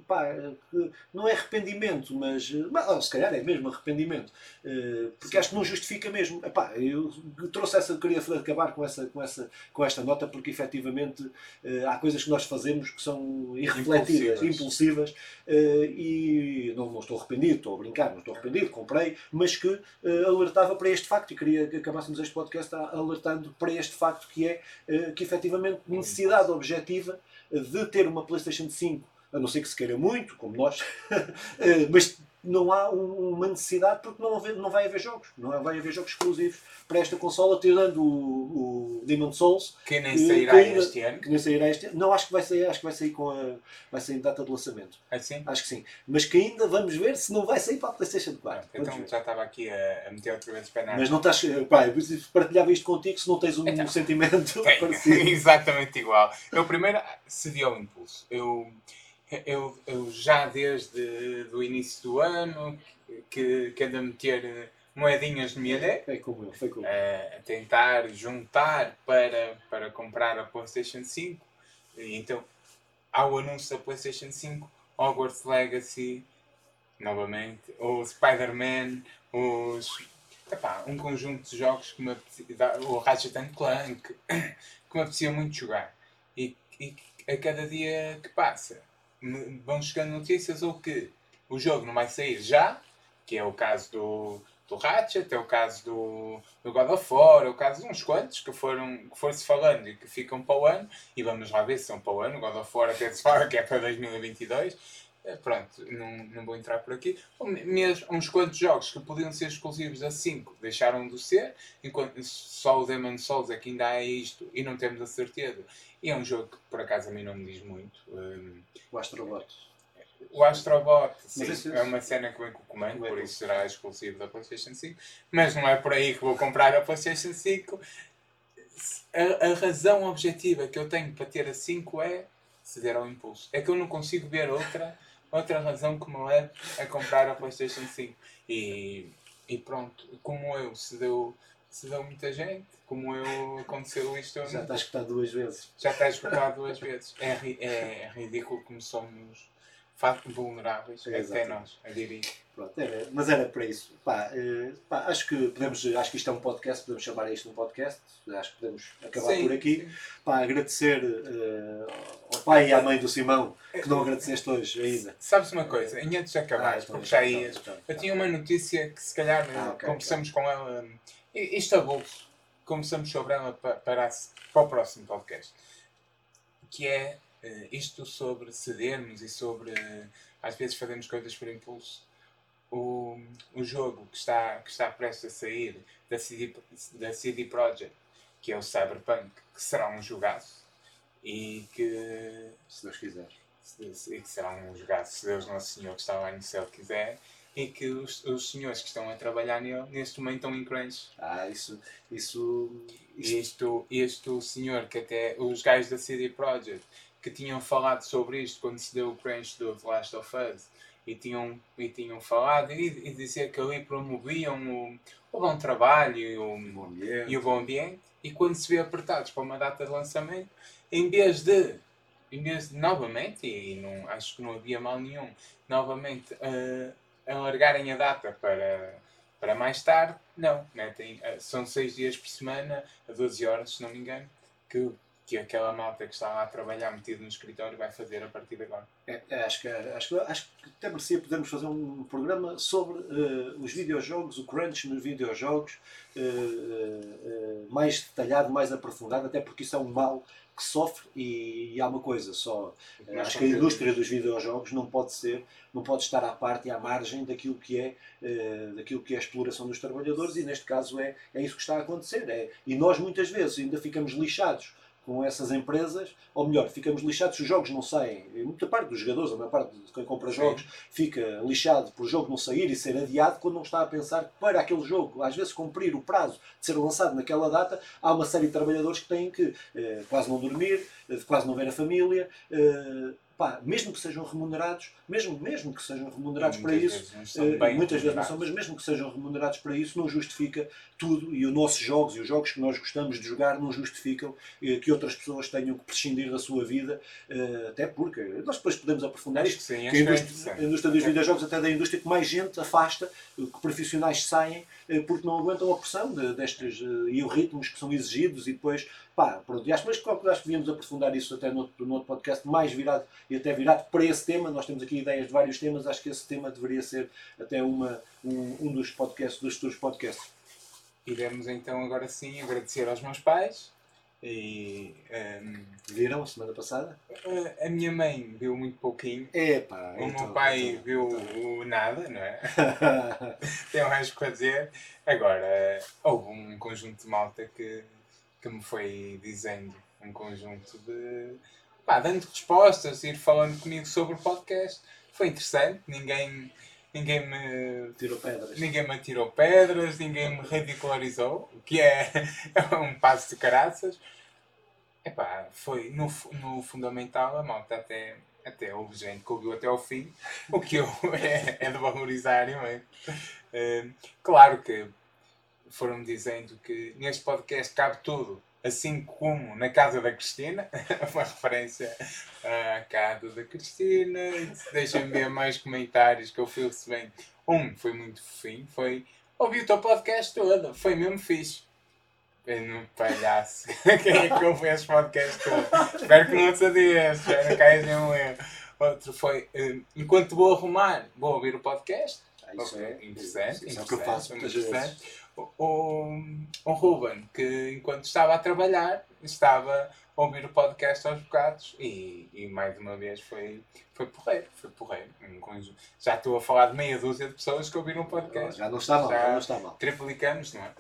pá, uh, não é arrependimento, mas, mas se calhar é mesmo arrependimento, porque Sim. acho que não justifica mesmo. Epá, eu trouxe essa, queria acabar com, essa, com, essa, com esta nota porque efetivamente há coisas que nós fazemos que são irrefletidas, impulsivas, impulsivas e não, não estou arrependido, estou a brincar, não estou arrependido, comprei, mas que uh, alertava para este facto e queria que acabássemos este podcast alertando para este facto que é uh, que efetivamente necessidade objetiva de ter uma PlayStation 5, a não ser que se queira muito, como nós, eh, mas não há uma necessidade porque não, não vai haver jogos. Não vai haver jogos exclusivos para esta consola, tirando o, o Demon Souls. Que nem sairá que este ano. Que nem sairá este ano. Não, acho que vai sair, acho que vai sair com a. Vai sair em data de lançamento. É sim? Acho que sim. Mas que ainda vamos ver se não vai sair para a Playstation 4. Ah, então já estava aqui a, a meter outra vez para Mas não estás. Pá, partilhava isto contigo se não tens um então, sentimento parecido. Exatamente igual. Eu primeiro cedi ao impulso. Eu eu, eu já desde o início do ano que, que ando a meter moedinhas no minha deck. Foi como eu, foi como a, a tentar juntar para, para comprar a PlayStation 5. E então, ao anúncio da PlayStation 5, Hogwarts Legacy, novamente, o Spider-Man, os. Epá, um conjunto de jogos que me apetecia, o Ratchet Clank, que me apetecia muito jogar. E, e a cada dia que passa vão chegando notícias ou que o jogo não vai sair já, que é o caso do, do Ratchet, é o caso do, do God of War, é o caso de uns quantos que foram que foram-se falando e que ficam para o ano, e vamos lá ver se são para o ano, o God of War até se fala que é para 2022. Eh, pronto, não, não vou entrar por aqui. Mesmo uns quantos jogos que podiam ser exclusivos a 5 deixaram de ser, enquanto só o Demon Souls é que ainda há isto e não temos a certeza. E é um jogo que por acaso a mim não me diz muito. Um, o Astrobot. O Astrobot, sim, é uma cena que vem com o comando, por isso será exclusivo da PlayStation 5. Mas não é por aí que vou comprar a PlayStation 5. A, a razão objetiva que eu tenho para ter a 5 é ceder ao impulso. É que eu não consigo ver outra, outra razão que me leve a comprar a PlayStation 5. E, e pronto, como eu, se deu, se deu muita gente, como eu aconteceu isto. Já está escutado duas vezes. Já está escutado duas vezes. É, é ridículo como somos vulneráveis, é até nós, a diria. Pronto, era, mas era para isso. Pá, eh, pá, acho que podemos, acho que isto é um podcast, podemos chamar isto um podcast, acho que podemos acabar sim, por aqui. Pá, agradecer uh, pai e à mãe do Simão, que não agradeceste hoje ainda. Sabes uma coisa, e antes de acabar, ah, porque já ias, eu tinha uma notícia que se calhar ah, okay, começamos okay. com ela, isto a bolso, começamos sobre ela para, para, para o próximo podcast, que é uh, isto sobre cedermos e sobre às vezes fazemos coisas por impulso. O, o jogo que está, que está prestes a sair da CD, da CD Projekt, que é o Cyberpunk, que será um jogaço e que. Se Deus quiser. Se, que um jogaço, se Deus Nosso Senhor que está lá no céu quiser, e que os, os senhores que estão a trabalhar nele neste momento estão em crunch. Ah, isso. isso, isso... Este, este senhor que até. Os gajos da CD Projekt que tinham falado sobre isto quando se deu o crunch do The Last of Us e tinham, e tinham falado e, e dizer que ali promoviam o, o bom trabalho e o, bom e o bom ambiente. E quando se vê apertados para uma data de lançamento, em vez de, em vez de novamente, e não, acho que não havia mal nenhum, novamente uh, alargarem a data para, para mais tarde, não. Né? Tem, uh, são seis dias por semana, a 12 horas, se não me engano, que, que aquela malta que está lá a trabalhar metido no escritório vai fazer a partir de agora. É, é, acho, que, acho, que, acho que até merecia podermos fazer um programa sobre uh, os videojogos, o crunch nos videojogos, uh, mais detalhado, mais aprofundado, até porque isso é um mal que sofre e, e há uma coisa só. acho que a indústria dos videojogos não pode ser, não pode estar à parte e à margem daquilo que é, daquilo que é a exploração dos trabalhadores e neste caso é, é isso que está a acontecer. É, e nós muitas vezes ainda ficamos lixados com essas empresas, ou melhor, ficamos lixados se os jogos não saem. Muita parte dos jogadores, a maior parte de quem compra jogos, Sim. fica lixado por o jogo não sair e ser adiado quando não está a pensar que para aquele jogo, às vezes cumprir o prazo de ser lançado naquela data, há uma série de trabalhadores que têm que eh, quase não dormir, eh, quase não ver a família. Eh, pá, mesmo que sejam remunerados, mesmo, mesmo que sejam remunerados para isso, uh, muitas vezes não são, mas mesmo que sejam remunerados para isso, não justifica tudo e os nossos jogos e os jogos que nós gostamos de jogar não justificam uh, que outras pessoas tenham que prescindir da sua vida, uh, até porque nós depois podemos aprofundar isto, sim, a indústria, a indústria dos videojogos até da indústria que mais gente afasta, que profissionais saem porque não aguentam a pressão de, destes e os ritmos que são exigidos e depois Pá, pronto, e acho, mas acho que devíamos aprofundar isso até no, no outro podcast, mais virado e até virado para esse tema. Nós temos aqui ideias de vários temas, acho que esse tema deveria ser até uma, um, um dos podcasts, dos futuros podcasts. Iremos então agora sim agradecer aos meus pais. E, um, ehm, Viram semana passada? A, a minha mãe viu muito pouquinho. Epá, o então, meu pai então, viu então. nada, não é? Tem mais que fazer. Agora, houve um conjunto de malta que que me foi dizendo um conjunto de. pá, dando respostas, ir falando comigo sobre o podcast. Foi interessante, ninguém. Ninguém me tirou pedras. Ninguém me tirou pedras, ninguém me ridicularizou, o que é, é um passo de caraças. Epá, foi no, no fundamental a malta até, até houve gente que ouviu até ao fim, o que eu, é, é de valorizar imenso. Uh, claro que foram-me dizendo que neste podcast cabe tudo, assim como na casa da Cristina, uma referência à casa da Cristina. Deixem-me ver mais comentários que eu fui recebendo. Um foi muito fofinho, foi ouvi o teu podcast todo, foi mesmo fixe. No palhaço. Quem é que ouve esse podcast todo? Espero que não te adias, não caias nenhum erro. Outro foi, um, enquanto vou arrumar, vou ouvir o podcast. Ah, isso okay. é interessante. Isso é o que eu faço muitas vezes o, Ruben, que enquanto estava a trabalhar, estava a ouvir o podcast aos bocados e, e mais uma vez foi, foi porreiro, foi porreiro. Já estou a falar de meia dúzia de pessoas que ouviram o podcast. Já não está mal, já, não está mal. Triplicamos, não é?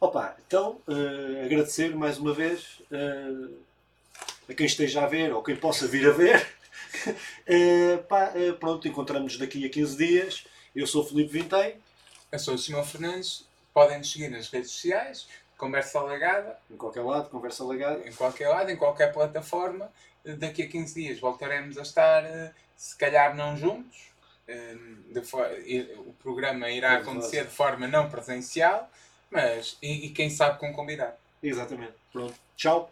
Opa, então uh, agradecer mais uma vez uh, a quem esteja a ver ou quem possa vir a ver. uh, pá, pronto, encontramos-nos daqui a 15 dias. Eu sou o Filipe Vintém. Eu sou o Simão Fernandes Podem nos seguir nas redes sociais, Conversa Legada. Em qualquer lado, Conversa Legada. Em qualquer lado, em qualquer plataforma. Daqui a 15 dias voltaremos a estar, eh, se calhar não juntos. Eh, o programa irá acontecer de forma não presencial, mas e, e quem sabe com convidado. Exatamente. Pronto. Tchau.